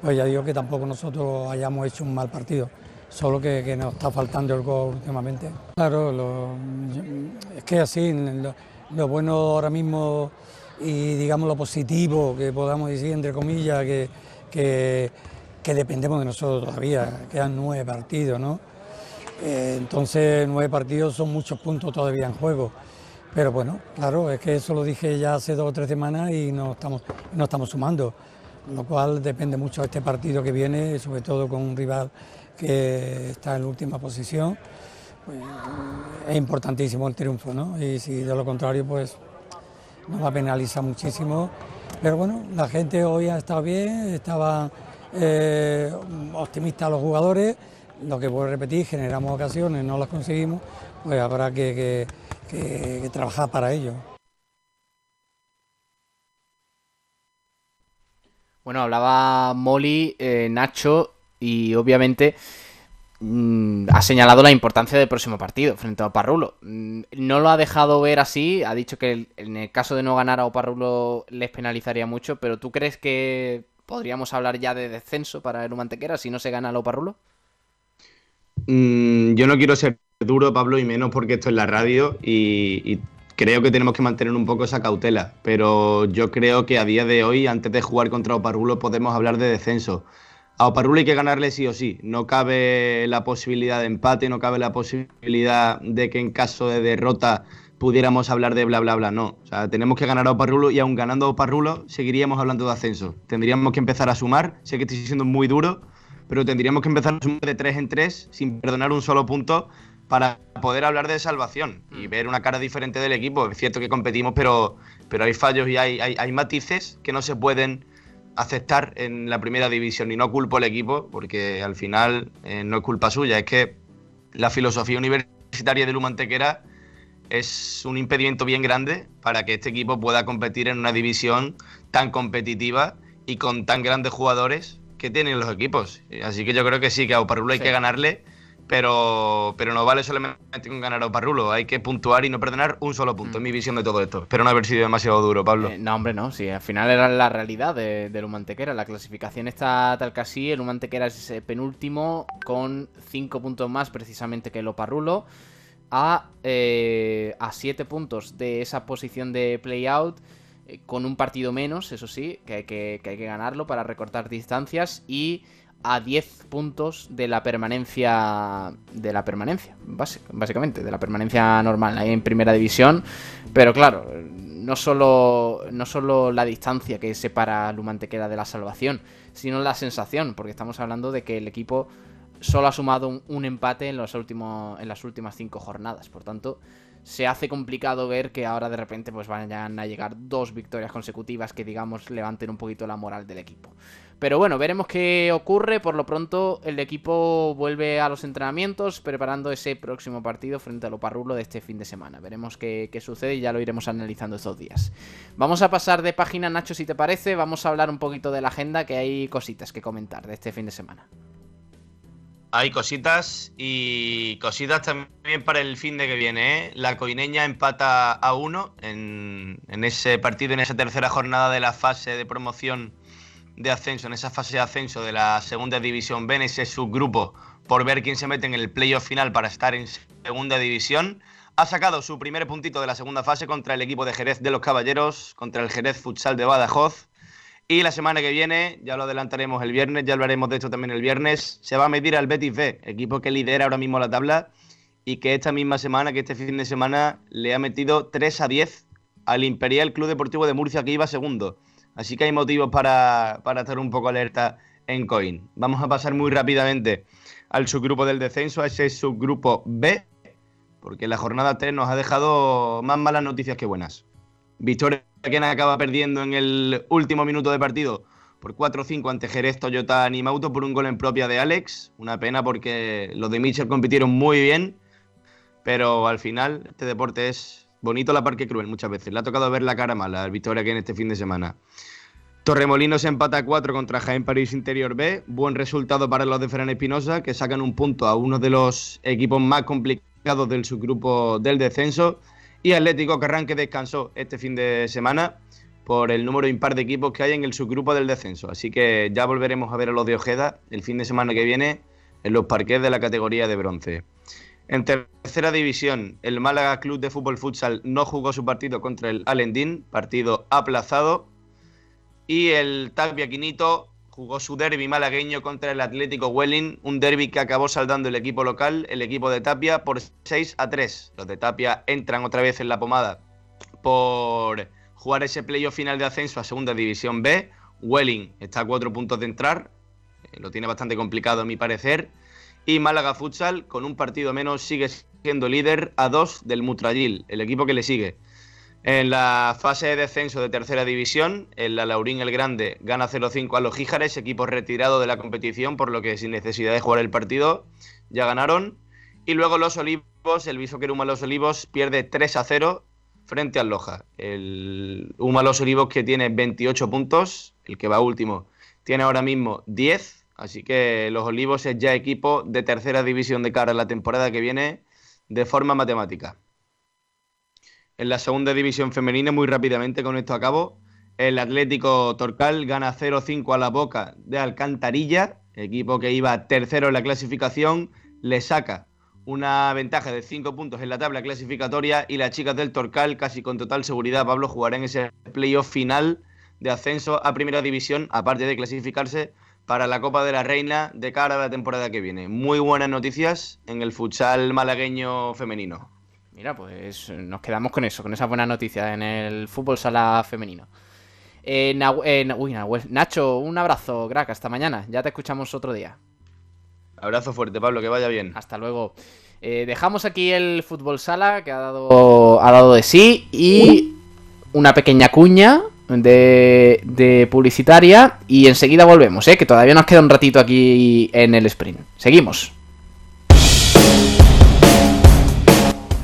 Pues ya digo que tampoco nosotros hayamos hecho un mal partido, solo que, nos está faltando el gol últimamente. Claro, es que así, lo, lo, bueno ahora mismo y digamos lo positivo que podamos decir, entre comillas, que, que, que dependemos de nosotros todavía, quedan nueve partidos, ¿no? Eh, entonces, nueve partidos son muchos puntos todavía en juego. Pero bueno, claro, es que eso lo dije ya hace dos o tres semanas y no estamos, no estamos sumando, lo cual depende mucho de este partido que viene, sobre todo con un rival que está en última posición. Pues, es importantísimo el triunfo, ¿no? Y si de lo contrario, pues nos va a penalizar muchísimo. Pero bueno, la gente hoy ha estado bien, estaban eh, optimistas los jugadores, lo que puedo repetir, generamos ocasiones, no las conseguimos, pues habrá que, que trabajar para ello. Bueno, hablaba Molly, eh, Nacho y obviamente mmm, ha señalado la importancia del próximo partido frente a Oparrulo. Mm, no lo ha dejado ver así, ha dicho que en el caso de no ganar a Oparrulo les penalizaría mucho, pero ¿tú crees que podríamos hablar ya de descenso para el Mantequera si no se gana a Oparrulo? Mm, yo no quiero ser duro, Pablo, y menos porque esto es la radio y, creo que tenemos que mantener un poco esa cautela. Pero yo creo que a día de hoy, antes de jugar contra Oparrulo, podemos hablar de descenso. A Oparrulo hay que ganarle sí o sí. No cabe la posibilidad de empate, no cabe la posibilidad de que en caso de derrota pudiéramos hablar de bla bla bla. No. O sea, tenemos que ganar a Oparrulo y aún ganando a Oparrulo seguiríamos hablando de ascenso. Tendríamos que empezar a sumar. Sé que estoy siendo muy duro, pero tendríamos que empezar de 3 en 3 sin perdonar un solo punto para poder hablar de salvación y ver una cara diferente del equipo. Es cierto que competimos, pero, pero hay fallos y hay, hay, hay matices que no se pueden aceptar en la primera división. Y no culpo al equipo, porque al final eh, no es culpa suya, es que la filosofía universitaria de Lumantequera es un impedimento bien grande para que este equipo pueda competir en una división tan competitiva y con tan grandes jugadores que tienen los equipos. Así que yo creo que sí, que a Oparrulo hay sí. que ganarle pero, pero no vale solamente con ganar a Oparrulo, hay que puntuar y no perdonar un solo punto, mm. es mi visión de todo esto. Espero no haber sido demasiado duro, Pablo. Eh, no, hombre, no, sí, al final era la realidad de, de Lumantequera, la clasificación está tal que así, el Lumantequera es penúltimo con 5 puntos más precisamente que el Oparrulo, a 7 eh, a siete puntos de esa posición de play-out, eh, con un partido menos, eso sí, que hay que, ganarlo para recortar distancias y a 10 puntos de la permanencia de la permanencia básicamente de la permanencia normal ahí en primera división. Pero claro no solo no solo la distancia que separa a Lumantequera de la salvación sino la sensación porque estamos hablando de que el equipo solo ha sumado un, un empate en los últimos en las últimas cinco jornadas. Por tanto se hace complicado ver que ahora de repente pues vayan a llegar dos victorias consecutivas que digamos levanten un poquito la moral del equipo. Pero bueno, veremos qué ocurre. Por lo pronto el equipo vuelve a los entrenamientos preparando ese próximo partido frente a Loparrulo de este fin de semana. Veremos qué, qué sucede y ya lo iremos analizando estos días. Vamos a pasar de página, Nacho, si te parece. Vamos a hablar un poquito de la agenda, que hay cositas que comentar de este fin de semana hay cositas y cositas también para el fin de que viene. ¿eh? La Coineña empata a uno en, en, ese partido, en esa tercera jornada de la fase de promoción de ascenso, en esa fase de ascenso de la segunda división B, en ese subgrupo, por ver quién se mete en el playoff final para estar en segunda división. Ha sacado su primer puntito de la segunda fase contra el equipo de Jerez de los Caballeros, contra el Jerez Futsal de Badajoz. Y la semana que viene, ya lo adelantaremos el viernes, ya hablaremos de esto también el viernes, se va a medir al Betis B, equipo que lidera ahora mismo la tabla y que esta misma semana, que este fin de semana, le ha metido 3 a 10 al Imperial Club Deportivo de Murcia, que iba segundo. Así que hay motivos para, para estar un poco alerta en Coin. Vamos a pasar muy rápidamente al subgrupo del descenso, a ese subgrupo B, porque la jornada 3 nos ha dejado más malas noticias que buenas. Victoria quien acaba perdiendo en el último minuto de partido por 4-5 ante Jerez, Toyota Animauto por un gol en propia de Alex. Una pena porque los de Mitchell compitieron muy bien, pero al final este deporte es bonito la parque cruel muchas veces. Le ha tocado ver la cara mala al Victoria que en este fin de semana. Torremolinos empata a 4 contra Jaén París Interior B. Buen resultado para los de Ferran Espinosa, que sacan un punto a uno de los equipos más complicados del subgrupo del descenso. Y Atlético arranque descansó este fin de semana por el número impar de equipos que hay en el subgrupo del descenso. Así que ya volveremos a ver a los de Ojeda el fin de semana que viene en los parques de la categoría de bronce. En tercera división, el Málaga Club de Fútbol Futsal no jugó su partido contra el Alendín, partido aplazado y el Tapia Quinito jugó su derby malagueño contra el Atlético Welling, un derby que acabó saldando el equipo local, el equipo de Tapia, por 6 a 3. Los de Tapia entran otra vez en la pomada por jugar ese playoff final de ascenso a Segunda División B. Welling está a cuatro puntos de entrar, eh, lo tiene bastante complicado a mi parecer. Y Málaga Futsal, con un partido menos, sigue siendo líder a dos del Mutrayil, el equipo que le sigue. En la fase de descenso de tercera división, el Laurín el Grande gana 0-5 a los Gíjares, equipo retirado de la competición, por lo que sin necesidad de jugar el partido ya ganaron. Y luego los Olivos, el Viso Uma Los Olivos pierde 3-0 frente al Loja. El Uma Los Olivos que tiene 28 puntos, el que va último tiene ahora mismo 10, así que los Olivos es ya equipo de tercera división de cara a la temporada que viene de forma matemática. En la segunda división femenina, muy rápidamente con esto a cabo, el Atlético Torcal gana 0-5 a la boca de Alcantarilla, equipo que iba tercero en la clasificación, le saca una ventaja de 5 puntos en la tabla clasificatoria y las chicas del Torcal, casi con total seguridad, Pablo, jugarán ese playoff final de ascenso a primera división, aparte de clasificarse para la Copa de la Reina de cara a la temporada que viene. Muy buenas noticias en el futsal malagueño femenino. Mira, pues nos quedamos con eso, con esa buena noticia en el fútbol sala femenino. Eh, Nacho, un abrazo, crack, hasta mañana. Ya te escuchamos otro día. Abrazo fuerte, Pablo, que vaya bien. Hasta luego. Eh, dejamos aquí el fútbol sala que ha dado, ha dado de sí y una pequeña cuña de, de publicitaria y enseguida volvemos, ¿eh? que todavía nos queda un ratito aquí en el sprint. Seguimos.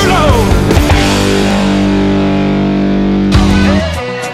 you know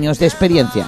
de experiencia.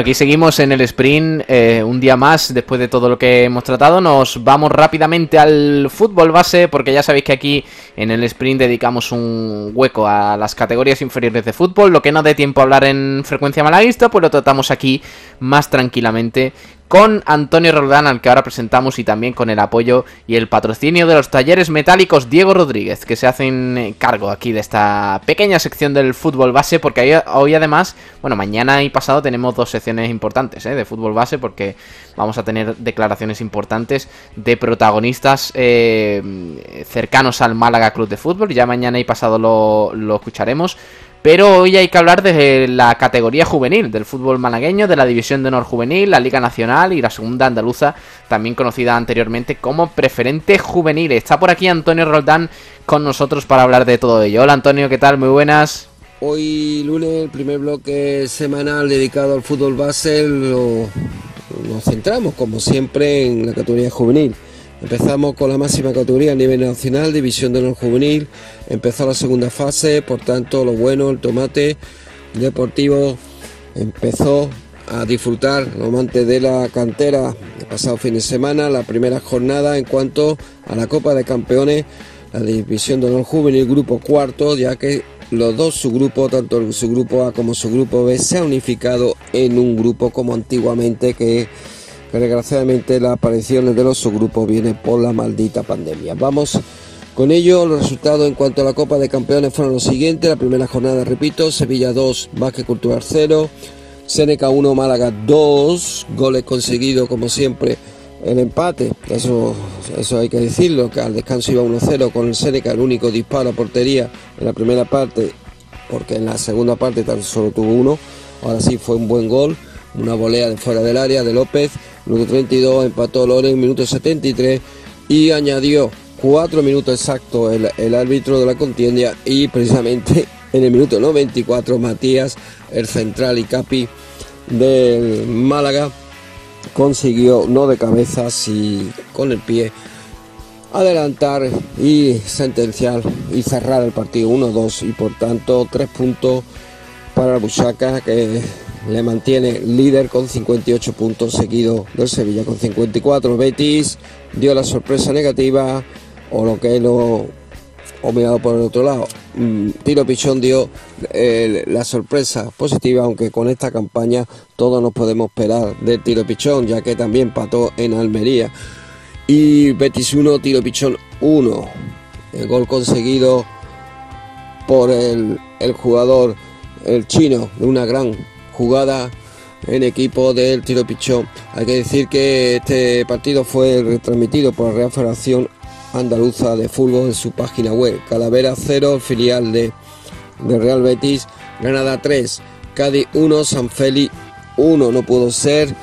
Aquí seguimos en el sprint eh, un día más después de todo lo que hemos tratado. Nos vamos rápidamente al fútbol base porque ya sabéis que aquí en el sprint dedicamos un hueco a las categorías inferiores de fútbol. Lo que no dé tiempo a hablar en frecuencia malaguista, pues lo tratamos aquí más tranquilamente con Antonio Roldán, al que ahora presentamos, y también con el apoyo y el patrocinio de los talleres metálicos Diego Rodríguez, que se hacen cargo aquí de esta pequeña sección del fútbol base, porque hoy además, bueno, mañana y pasado tenemos dos secciones importantes ¿eh? de fútbol base, porque vamos a tener declaraciones importantes de protagonistas eh, cercanos al Málaga Club de Fútbol, ya mañana y pasado lo, lo escucharemos. Pero hoy hay que hablar de la categoría juvenil del fútbol malagueño, de la División de Honor Juvenil, la Liga Nacional y la Segunda Andaluza, también conocida anteriormente como Preferente Juvenil. Está por aquí Antonio Roldán con nosotros para hablar de todo ello. Hola Antonio, ¿qué tal? Muy buenas. hoy lunes, el primer bloque semanal dedicado al fútbol base, nos centramos como siempre en la categoría juvenil. Empezamos con la máxima categoría a nivel nacional, División de Honor Juvenil. Empezó la segunda fase, por tanto, lo bueno, el tomate deportivo empezó a disfrutar los amantes de la cantera el pasado fin de semana, la primera jornada en cuanto a la Copa de Campeones, la División de Honor Juvenil, grupo cuarto, ya que los dos subgrupos, tanto el subgrupo A como el subgrupo B, se han unificado en un grupo como antiguamente que desgraciadamente las apariciones de los subgrupos vienen por la maldita pandemia. Vamos con ello, los resultados en cuanto a la Copa de Campeones fueron los siguientes. La primera jornada, repito, Sevilla 2, Vázquez Cultural 0, Seneca 1, Málaga 2, goles conseguidos como siempre el empate, eso, eso hay que decirlo, que al descanso iba 1-0 con el Seneca, el único disparo a portería en la primera parte, porque en la segunda parte tan solo tuvo uno, ahora sí fue un buen gol, una volea de fuera del área de López, minuto 32 empató Loren, minuto 73 y añadió cuatro minutos exactos el, el árbitro de la contienda y precisamente en el minuto 94 Matías, el central y capi del Málaga, consiguió no de cabeza, sí con el pie adelantar y sentenciar y cerrar el partido 1-2 y por tanto tres puntos para la Buchaca que le mantiene líder con 58 puntos seguido del Sevilla con 54 Betis dio la sorpresa negativa o lo que lo o mirado por el otro lado mm, Tiro Pichón dio eh, la sorpresa positiva aunque con esta campaña todos nos podemos esperar del Tiro Pichón ya que también pató en Almería y Betis 1, Tiro Pichón 1. El gol conseguido por el, el jugador, el chino, de una gran jugada en equipo del Tiro Pichón. Hay que decir que este partido fue retransmitido por la Real Federación Andaluza de Fútbol en su página web. Calavera 0, filial de, de Real Betis. Granada 3, Cádiz 1, San Félix 1. No pudo ser.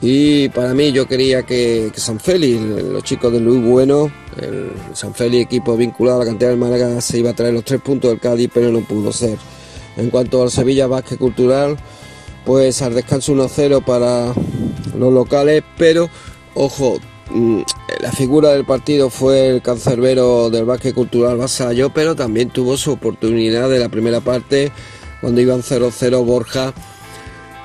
Y para mí yo quería que, San Félix, los chicos de Luis Bueno, el San Félix, equipo vinculado a la cantera del Málaga, se iba a traer los tres puntos del Cádiz, pero no pudo ser. En cuanto al Sevilla Vázquez Cultural, pues al descanso 1-0 para los locales, pero ojo, la figura del partido fue el cancerbero del Vázquez Cultural Vasallo, pero también tuvo su oportunidad de la primera parte, cuando iban 0-0 Borja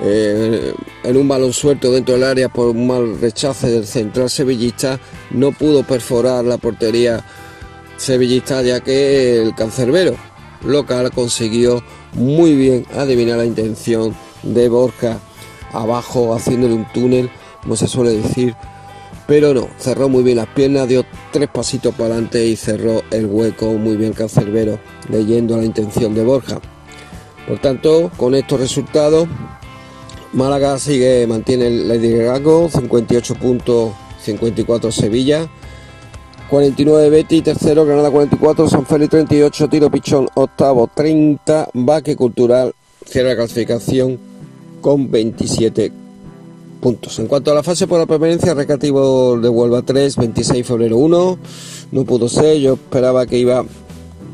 eh, en un balón suelto dentro del área por un mal rechace del central sevillista, no pudo perforar la portería sevillista ya que el cancerbero local consiguió muy bien adivinar la intención de Borja abajo haciéndole un túnel, como se suele decir, pero no, cerró muy bien las piernas, dio tres pasitos para adelante y cerró el hueco muy bien Cancerbero, leyendo la intención de Borja. Por tanto, con estos resultados, Málaga sigue, mantiene el liderazgo, 58 puntos, 54 Sevilla, 49 Betty, tercero, Granada 44, San Félix 38, Tiro Pichón, octavo 30, Baque Cultural, cierra la clasificación con 27 puntos. En cuanto a la fase por la permanencia, Recreativo de Huelva 3, 26 febrero 1, no pudo ser, yo esperaba que iba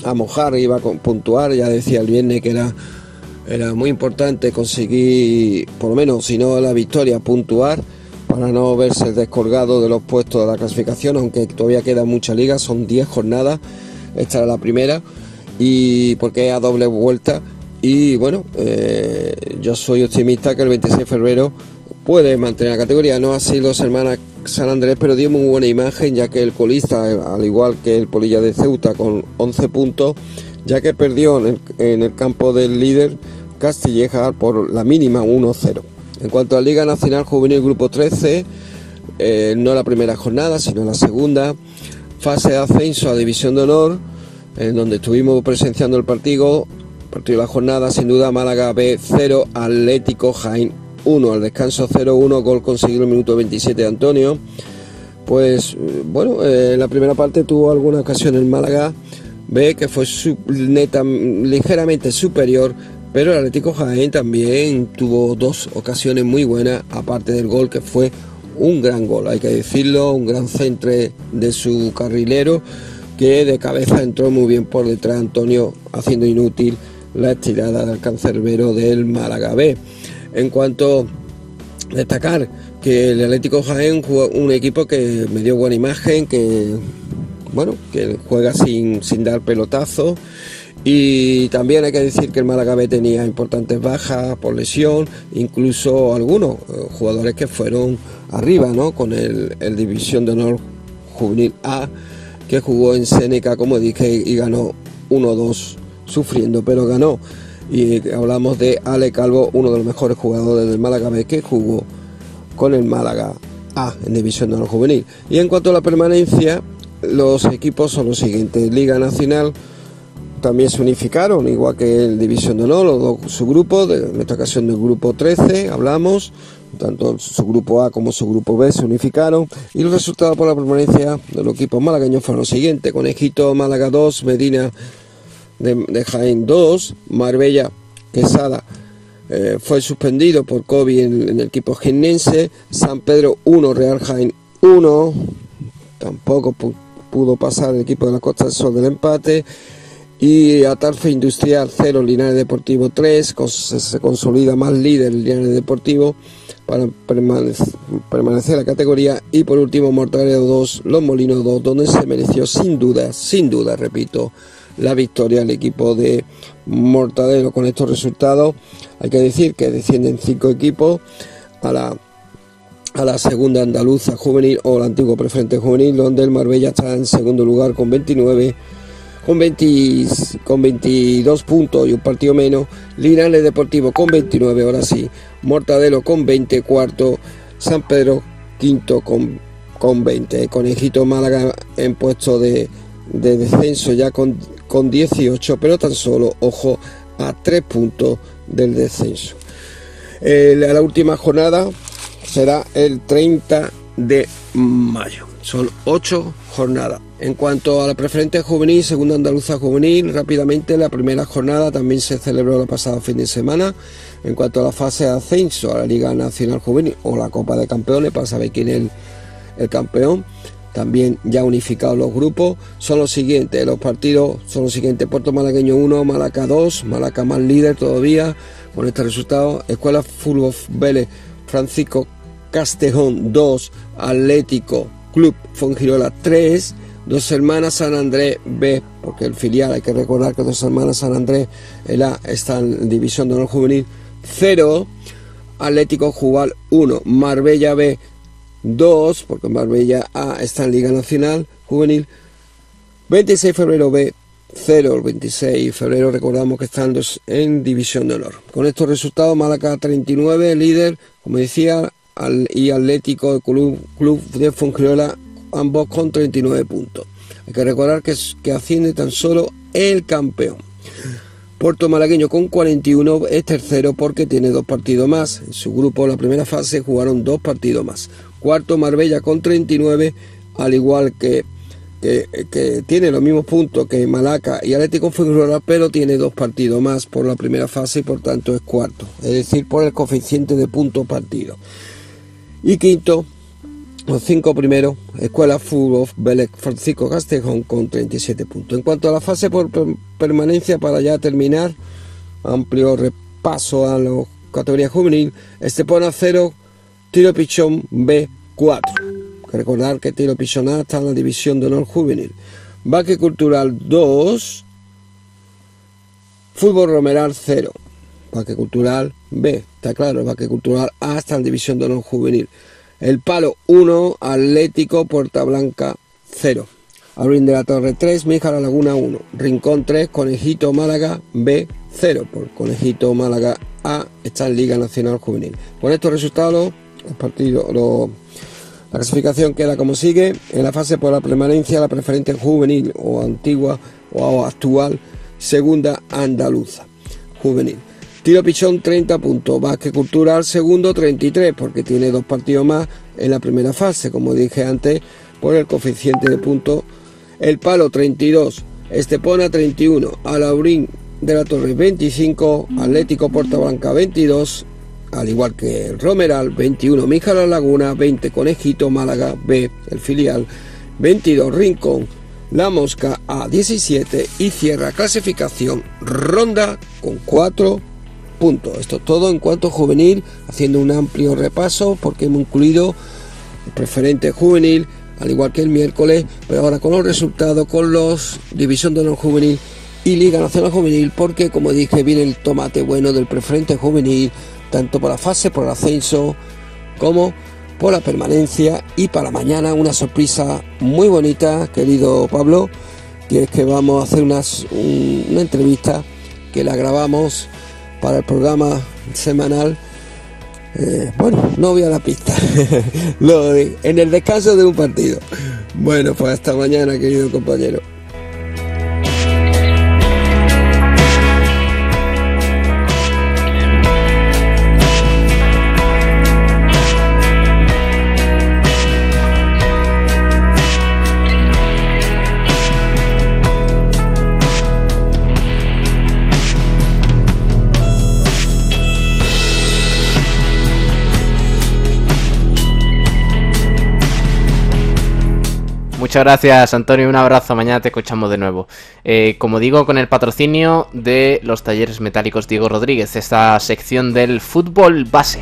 a mojar, iba a puntuar, ya decía el viernes que era era muy importante conseguir, por lo menos, si no la victoria, puntuar para no verse descolgado de los puestos de la clasificación, aunque todavía queda mucha liga, son 10 jornadas, esta era la primera, y porque es a doble vuelta. Y bueno, eh, yo soy optimista que el 26 de febrero puede mantener la categoría. No así los hermanos San Andrés, pero dio muy buena imagen, ya que el colista, al igual que el Polilla de Ceuta, con 11 puntos, ya que perdió en el, campo del líder Castilleja por la mínima 1-0. En cuanto a Liga Nacional Juvenil Grupo 13, eh, no la primera jornada, sino la segunda, fase de ascenso a División de Honor, en donde estuvimos presenciando el partido, partido de la jornada, sin duda Málaga B 0, Atlético Jaén 1, al descanso 0-1, gol conseguido en el minuto 27 de Antonio. Pues eh, bueno, eh, en la primera parte tuvo alguna ocasión el Málaga B que fue su- ligeramente superior, pero el Atlético Jaén también tuvo dos ocasiones muy buenas, aparte del gol que fue un gran gol, hay que decirlo, un gran centre de su carrilero que de cabeza entró muy bien por detrás Antonio haciendo inútil la estirada del cancerbero del Málaga B. En cuanto destacar que el Atlético Jaén jugó un equipo que me dio buena imagen, que bueno, que juega sin, sin dar pelotazo. Y también hay que decir que el Málaga B tenía importantes bajas por lesión, incluso algunos eh, jugadores que fueron arriba, ¿no? Con el, el División de Honor Juvenil A, que jugó en Seneca, como dije, y ganó 1-2, sufriendo, pero ganó. Y hablamos de Ale Calvo, uno de los mejores jugadores del Málaga B, que jugó con el Málaga A en División de Honor Juvenil. Y en cuanto a la permanencia, los equipos son los siguientes. Liga Nacional también se unificaron, igual que el División de Honor, los dos subgrupos, en esta ocasión del grupo 13 hablamos, tanto su grupo A como su grupo B se unificaron y los resultados por la permanencia de los equipos malagueños fueron los siguientes, Conejito Málaga 2, Medina de, de Jaén 2, Marbella Quesada eh, fue suspendido por COVID en, en, el equipo jiennense, San Pedro 1, Real Jaén 1, tampoco pudo pasar el equipo de la Costa del Sol del empate. Y Atarfe Industrial 0, Linares Deportivo 3, se consolida más líder Linares Deportivo para permanecer, permanecer la categoría. Y por último, Mortadelo 2, Los Molinos 2, donde se mereció sin duda, sin duda, repito, la victoria al equipo de Mortadelo. Con estos resultados, hay que decir que descienden cinco equipos a la a la segunda andaluza juvenil o la antigua preferente juvenil, donde el Marbella está en segundo lugar con 29, con, 20, con 22 puntos y un partido menos, Linares Deportivo con 29, ahora sí, Mortadelo con 20, cuarto, San Pedro quinto con, con 20, Conejito Málaga en puesto de, de descenso ya con, con 18, pero tan solo, ojo, a 3 puntos del descenso. La última jornada será el 30 de mayo. Son ocho jornadas. En cuanto a la preferente juvenil, segunda andaluza juvenil, rápidamente la primera jornada también se celebró el pasado fin de semana. En cuanto a la fase de ascenso a la Liga Nacional Juvenil o la Copa de Campeones, para saber quién es el campeón, también ya unificados los grupos, son los siguientes, los partidos son los siguientes, Puerto Malagueño 1, Malaca 2, Malaca más líder todavía, con este resultado, Escuela Fútbol Vélez, Francisco Castejón 2, Atlético Club Fongirola 3, Dos Hermanas San Andrés B, porque el filial hay que recordar que Dos Hermanas San Andrés la, está en División de Honor Juvenil 0, Atlético Jubal 1, Marbella B 2, porque Marbella A está en Liga Nacional Juvenil, 26 de febrero B 0, el 26 de febrero recordamos que están en División de Honor. Con estos resultados, Málaga 39, líder, como decía, y Atlético Club, Club de Foncriola, ambos con 39 puntos. Hay que recordar que, que asciende tan solo el campeón. Puerto Malagueño con 41 es tercero porque tiene dos partidos más. En su grupo, la primera fase, jugaron dos partidos más. Cuarto, Marbella con 39, al igual que, que, tiene los mismos puntos que Malaca y Atlético Fuengirola, pero tiene dos partidos más por la primera fase y por tanto es cuarto. Es decir, por el coeficiente de puntos partido. Y quinto, los cinco primeros, Escuela Fútbol Vélez Francisco Castejón con 37 puntos. En cuanto a la fase por permanencia, para ya terminar, amplio repaso a la categoría juvenil, Estepona 0, Tiro Pichón B 4. Que recordar que Tiro Pichón A está en la división de honor juvenil. Baque Cultural 2, Fútbol Romeral 0. Baque Cultural B, está claro, Baque Cultural A está en División de Honor Juvenil. El Palo 1, Atlético Puerta Blanca 0. Abril de la Torre 3, Mija la Laguna 1. Rincón 3, Conejito Málaga B 0. Por Conejito Málaga A está en Liga Nacional Juvenil. Con estos resultados, el partido, lo, la clasificación queda como sigue. En la fase por la permanencia, la preferente juvenil o antigua o actual, segunda andaluza juvenil. Tiro Pichón 30 puntos, Vázquez Cultural segundo 33 porque tiene dos partidos más en la primera fase, como dije antes, por el coeficiente de puntos. El Palo 32, Estepona 31, Alaurín de la Torre 25, Atlético Portablanca 22, al igual que Romeral 21, Mija la Laguna 20, Conejito Málaga B, el filial 22, Rincón la Mosca a 17 y cierra clasificación ronda con 4 puntos. Esto es todo en cuanto juvenil, haciendo un amplio repaso porque hemos incluido preferente juvenil, al igual que el miércoles, pero ahora con los resultados, con los División de Honor Juvenil y Liga Nacional Juvenil, porque como dije, viene el tomate bueno del preferente juvenil, tanto por la fase, por el ascenso, como por la permanencia y para mañana una sorpresa muy bonita, querido Pablo, que es que vamos a hacer una entrevista que la grabamos para el programa semanal. Eh, bueno, no voy a la pista, en el descanso de un partido. Bueno, pues hasta mañana, querido compañero. Muchas gracias, Antonio. Un abrazo. Mañana te escuchamos de nuevo. Eh, como digo, con el patrocinio de los talleres metálicos Diego Rodríguez, esta sección del fútbol base.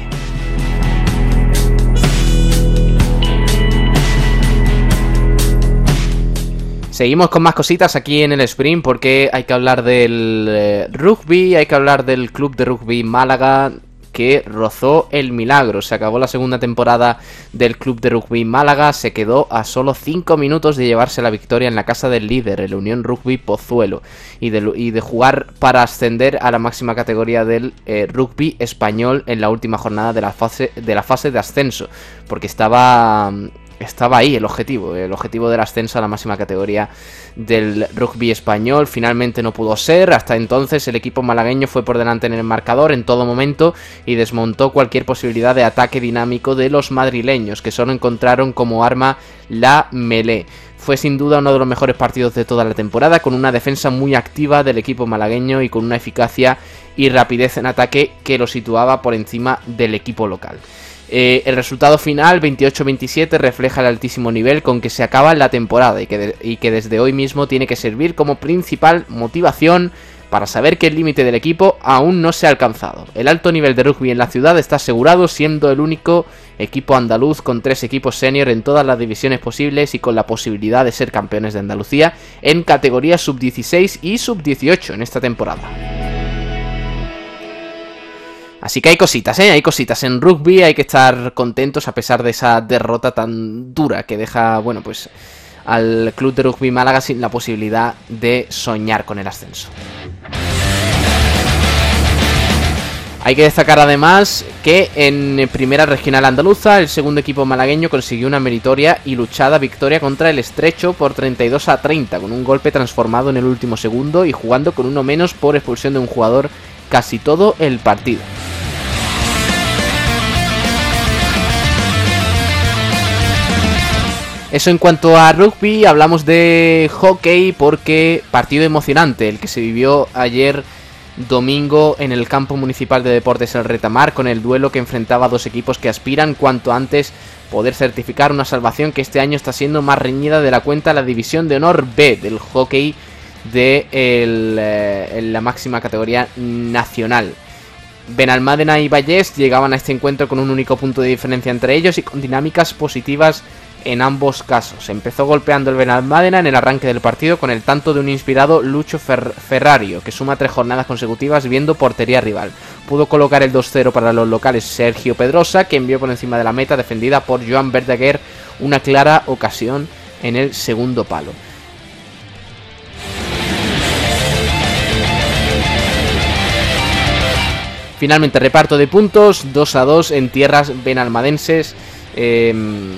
Seguimos con más cositas aquí en el sprint porque hay que hablar del eh, rugby, hay que hablar del club de rugby Málaga, que rozó el milagro. Se acabó la segunda temporada del Club de Rugby Málaga, se quedó a solo 5 minutos de llevarse la victoria en la casa del líder, el Unión Rugby Pozuelo, y de, jugar para ascender a la máxima categoría del eh, rugby español en la última jornada de la fase de, la fase de ascenso, porque estaba estaba ahí el objetivo, el objetivo del ascenso a la máxima categoría del rugby español. Finalmente no pudo ser, hasta entonces el equipo malagueño fue por delante en el marcador en todo momento y desmontó cualquier posibilidad de ataque dinámico de los madrileños, que solo encontraron como arma la melee. Fue sin duda uno de los mejores partidos de toda la temporada, con una defensa muy activa del equipo malagueño y con una eficacia y rapidez en ataque que lo situaba por encima del equipo local. Eh, el resultado final, 28-27, refleja el altísimo nivel con que se acaba la temporada y que, y que desde hoy mismo tiene que servir como principal motivación para saber que el límite del equipo aún no se ha alcanzado. El alto nivel de rugby en la ciudad está asegurado siendo el único equipo andaluz con tres equipos senior en todas las divisiones posibles y con la posibilidad de ser campeones de Andalucía en categorías sub-16 y sub-18 en esta temporada. Así que hay cositas, ¿eh? Hay cositas en rugby, hay que estar contentos a pesar de esa derrota tan dura que deja, bueno, pues al Club de Rugby Málaga sin la posibilidad de soñar con el ascenso. Hay que destacar además que en Primera Regional Andaluza el segundo equipo malagueño consiguió una meritoria y luchada victoria contra el Estrecho por 32 a 30 con un golpe transformado en el último segundo y jugando con uno menos por expulsión de un jugador casi todo el partido. Eso en cuanto a rugby, hablamos de hockey porque partido emocionante el que se vivió ayer domingo en el campo municipal de deportes El Retamar con el duelo que enfrentaba a dos equipos que aspiran cuanto antes poder certificar una salvación que este año está siendo más reñida de la cuenta la división de honor B del hockey de eh, la máxima categoría nacional. Benalmádena y Vallés llegaban a este encuentro con un único punto de diferencia entre ellos y con dinámicas positivas en ambos casos. Empezó golpeando el Benalmádena en el arranque del partido con el tanto de un inspirado Lucho Ferrario, que suma tres jornadas consecutivas viendo portería rival. Pudo colocar el 2-0 para los locales Sergio Pedrosa, que envió por encima de la meta defendida por Joan Verdaguer una clara ocasión en el segundo palo. Finalmente reparto de puntos, 2 a 2 en tierras benalmadenses. Em,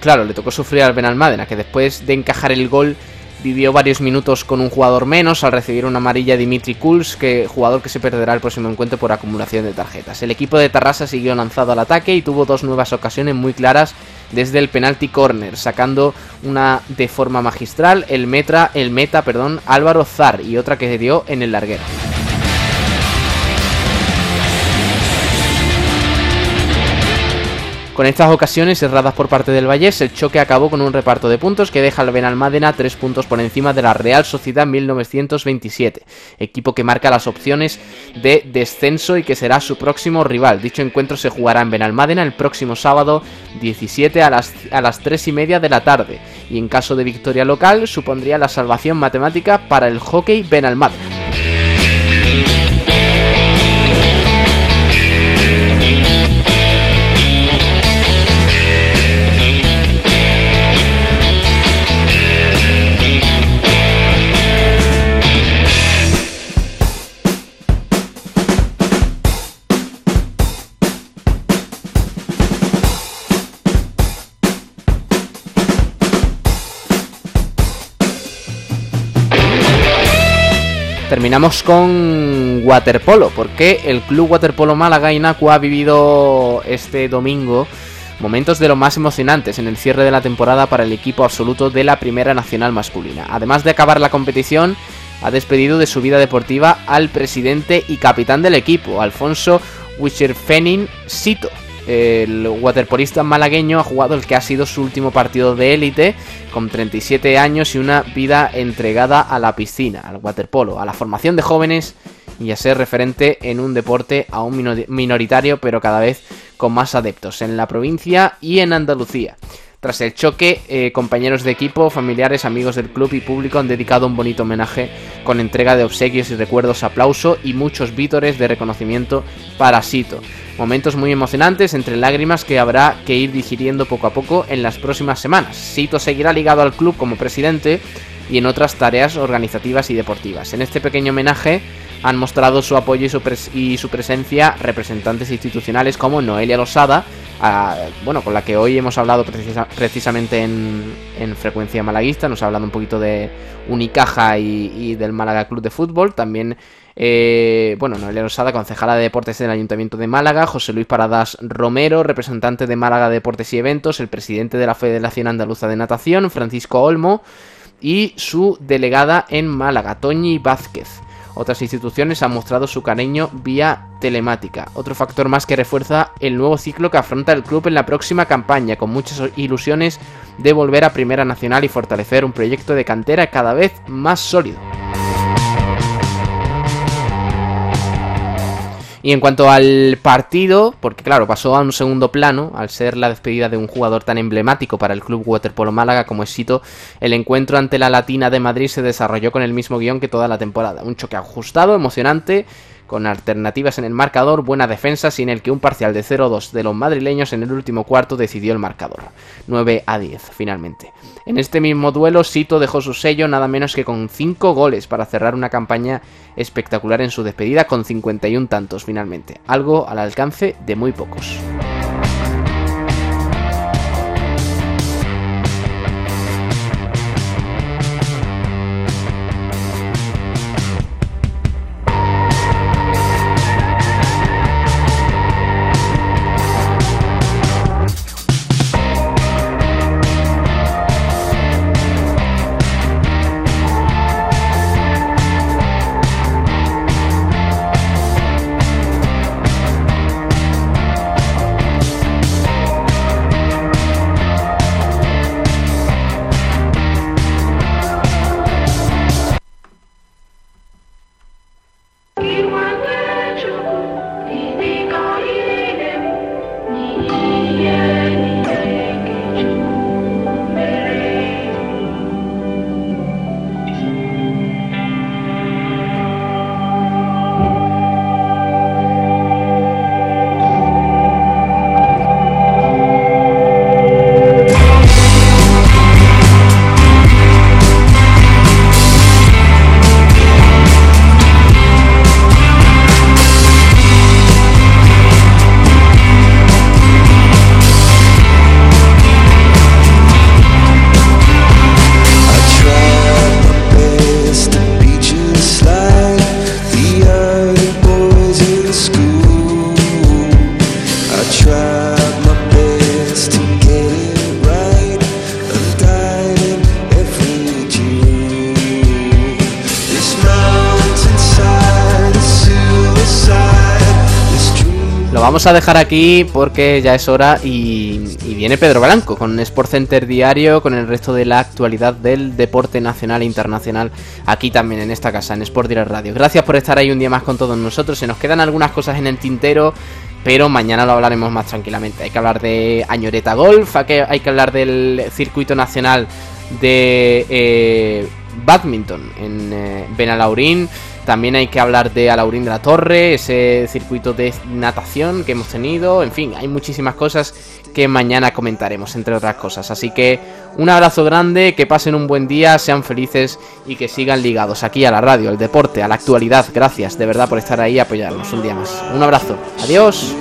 claro, le tocó sufrir al Benalmádena, que después de encajar el gol vivió varios minutos con un jugador menos al recibir una amarilla Dimitri Kuls, que jugador que se perderá el próximo encuentro por acumulación de tarjetas. El equipo de Tarrasa siguió lanzado al ataque y tuvo dos nuevas ocasiones muy claras desde el penalti corner, sacando una de forma magistral el metra, el meta, perdón, Álvaro Zar y otra que se dio en el larguero. Con estas ocasiones erradas por parte del Vallés, el choque acabó con un reparto de puntos que deja al Benalmádena tres puntos por encima de la Real Sociedad 1927, equipo que marca las opciones de descenso y que será su próximo rival. Dicho encuentro se jugará en Benalmádena el próximo sábado 17 a las, a las 3 y media de la tarde, y en caso de victoria local supondría la salvación matemática para el hockey Benalmádena. Terminamos con waterpolo, porque el Club Waterpolo Málaga Inacu ha vivido este domingo momentos de lo más emocionantes en el cierre de la temporada para el equipo absoluto de la Primera Nacional masculina. Además de acabar la competición, ha despedido de su vida deportiva al presidente y capitán del equipo, Alfonso Wischerfenin Sito, el waterpolista malagueño ha jugado el que ha sido su último partido de élite, con 37 años y una vida entregada a la piscina, al waterpolo, a la formación de jóvenes y a ser referente en un deporte aún minoritario, pero cada vez con más adeptos en la provincia y en Andalucía. Tras el choque, eh, compañeros de equipo, familiares, amigos del club y público han dedicado un bonito homenaje con entrega de obsequios y recuerdos, aplauso y muchos vítores de reconocimiento para Sito. Momentos muy emocionantes entre lágrimas que habrá que ir digiriendo poco a poco en las próximas semanas. Sito seguirá ligado al club como presidente y en otras tareas organizativas y deportivas. En este pequeño homenaje han mostrado su apoyo y su, presencia representantes institucionales como Noelia Losada, bueno, con la que hoy hemos hablado precisamente en, Frecuencia Malaguista, nos ha hablado un poquito de Unicaja y, y del Málaga Club de Fútbol, también eh, bueno, Noelia Rosada, concejala de deportes del Ayuntamiento de Málaga, José Luis Paradas Romero, representante de Málaga Deportes y Eventos, el presidente de la Federación Andaluza de Natación, Francisco Olmo, y su delegada en Málaga, Toñi Vázquez. Otras instituciones han mostrado su cariño vía telemática, otro factor más que refuerza el nuevo ciclo que afronta el club en la próxima campaña, con muchas ilusiones de volver a Primera Nacional y fortalecer un proyecto de cantera cada vez más sólido. Y en cuanto al partido, porque claro, pasó a un segundo plano, al ser la despedida de un jugador tan emblemático para el club Waterpolo Málaga como es el encuentro ante la Latina de Madrid se desarrolló con el mismo guion que toda la temporada. Un choque ajustado, emocionante, con alternativas en el marcador, buena defensa, sin el que un parcial de 0-2 de los madrileños en el último cuarto decidió el marcador. 9 a 10, finalmente. En este mismo duelo, Sito dejó su sello nada menos que con 5 goles para cerrar una campaña espectacular en su despedida con 51 tantos finalmente, algo al alcance de muy pocos. A dejar aquí porque ya es hora y, y, viene Pedro Blanco con Sport Center Diario, con el resto de la actualidad del deporte nacional e internacional aquí también en esta casa, en Sport Direct Radio. Gracias por estar ahí un día más con todos nosotros. Se nos quedan algunas cosas en el tintero, pero mañana lo hablaremos más tranquilamente. Hay que hablar de Añoreta Golf, hay que, hay que hablar del circuito nacional de eh, badminton en eh, Benalaurín. También hay que hablar de Alaurín de la Torre, ese circuito de natación que hemos tenido. En fin, hay muchísimas cosas que mañana comentaremos, entre otras cosas. Así que un abrazo grande, que pasen un buen día, sean felices y que sigan ligados aquí a la radio, al deporte, a la actualidad. Gracias de verdad por estar ahí y apoyarnos un día más. Un abrazo. Adiós.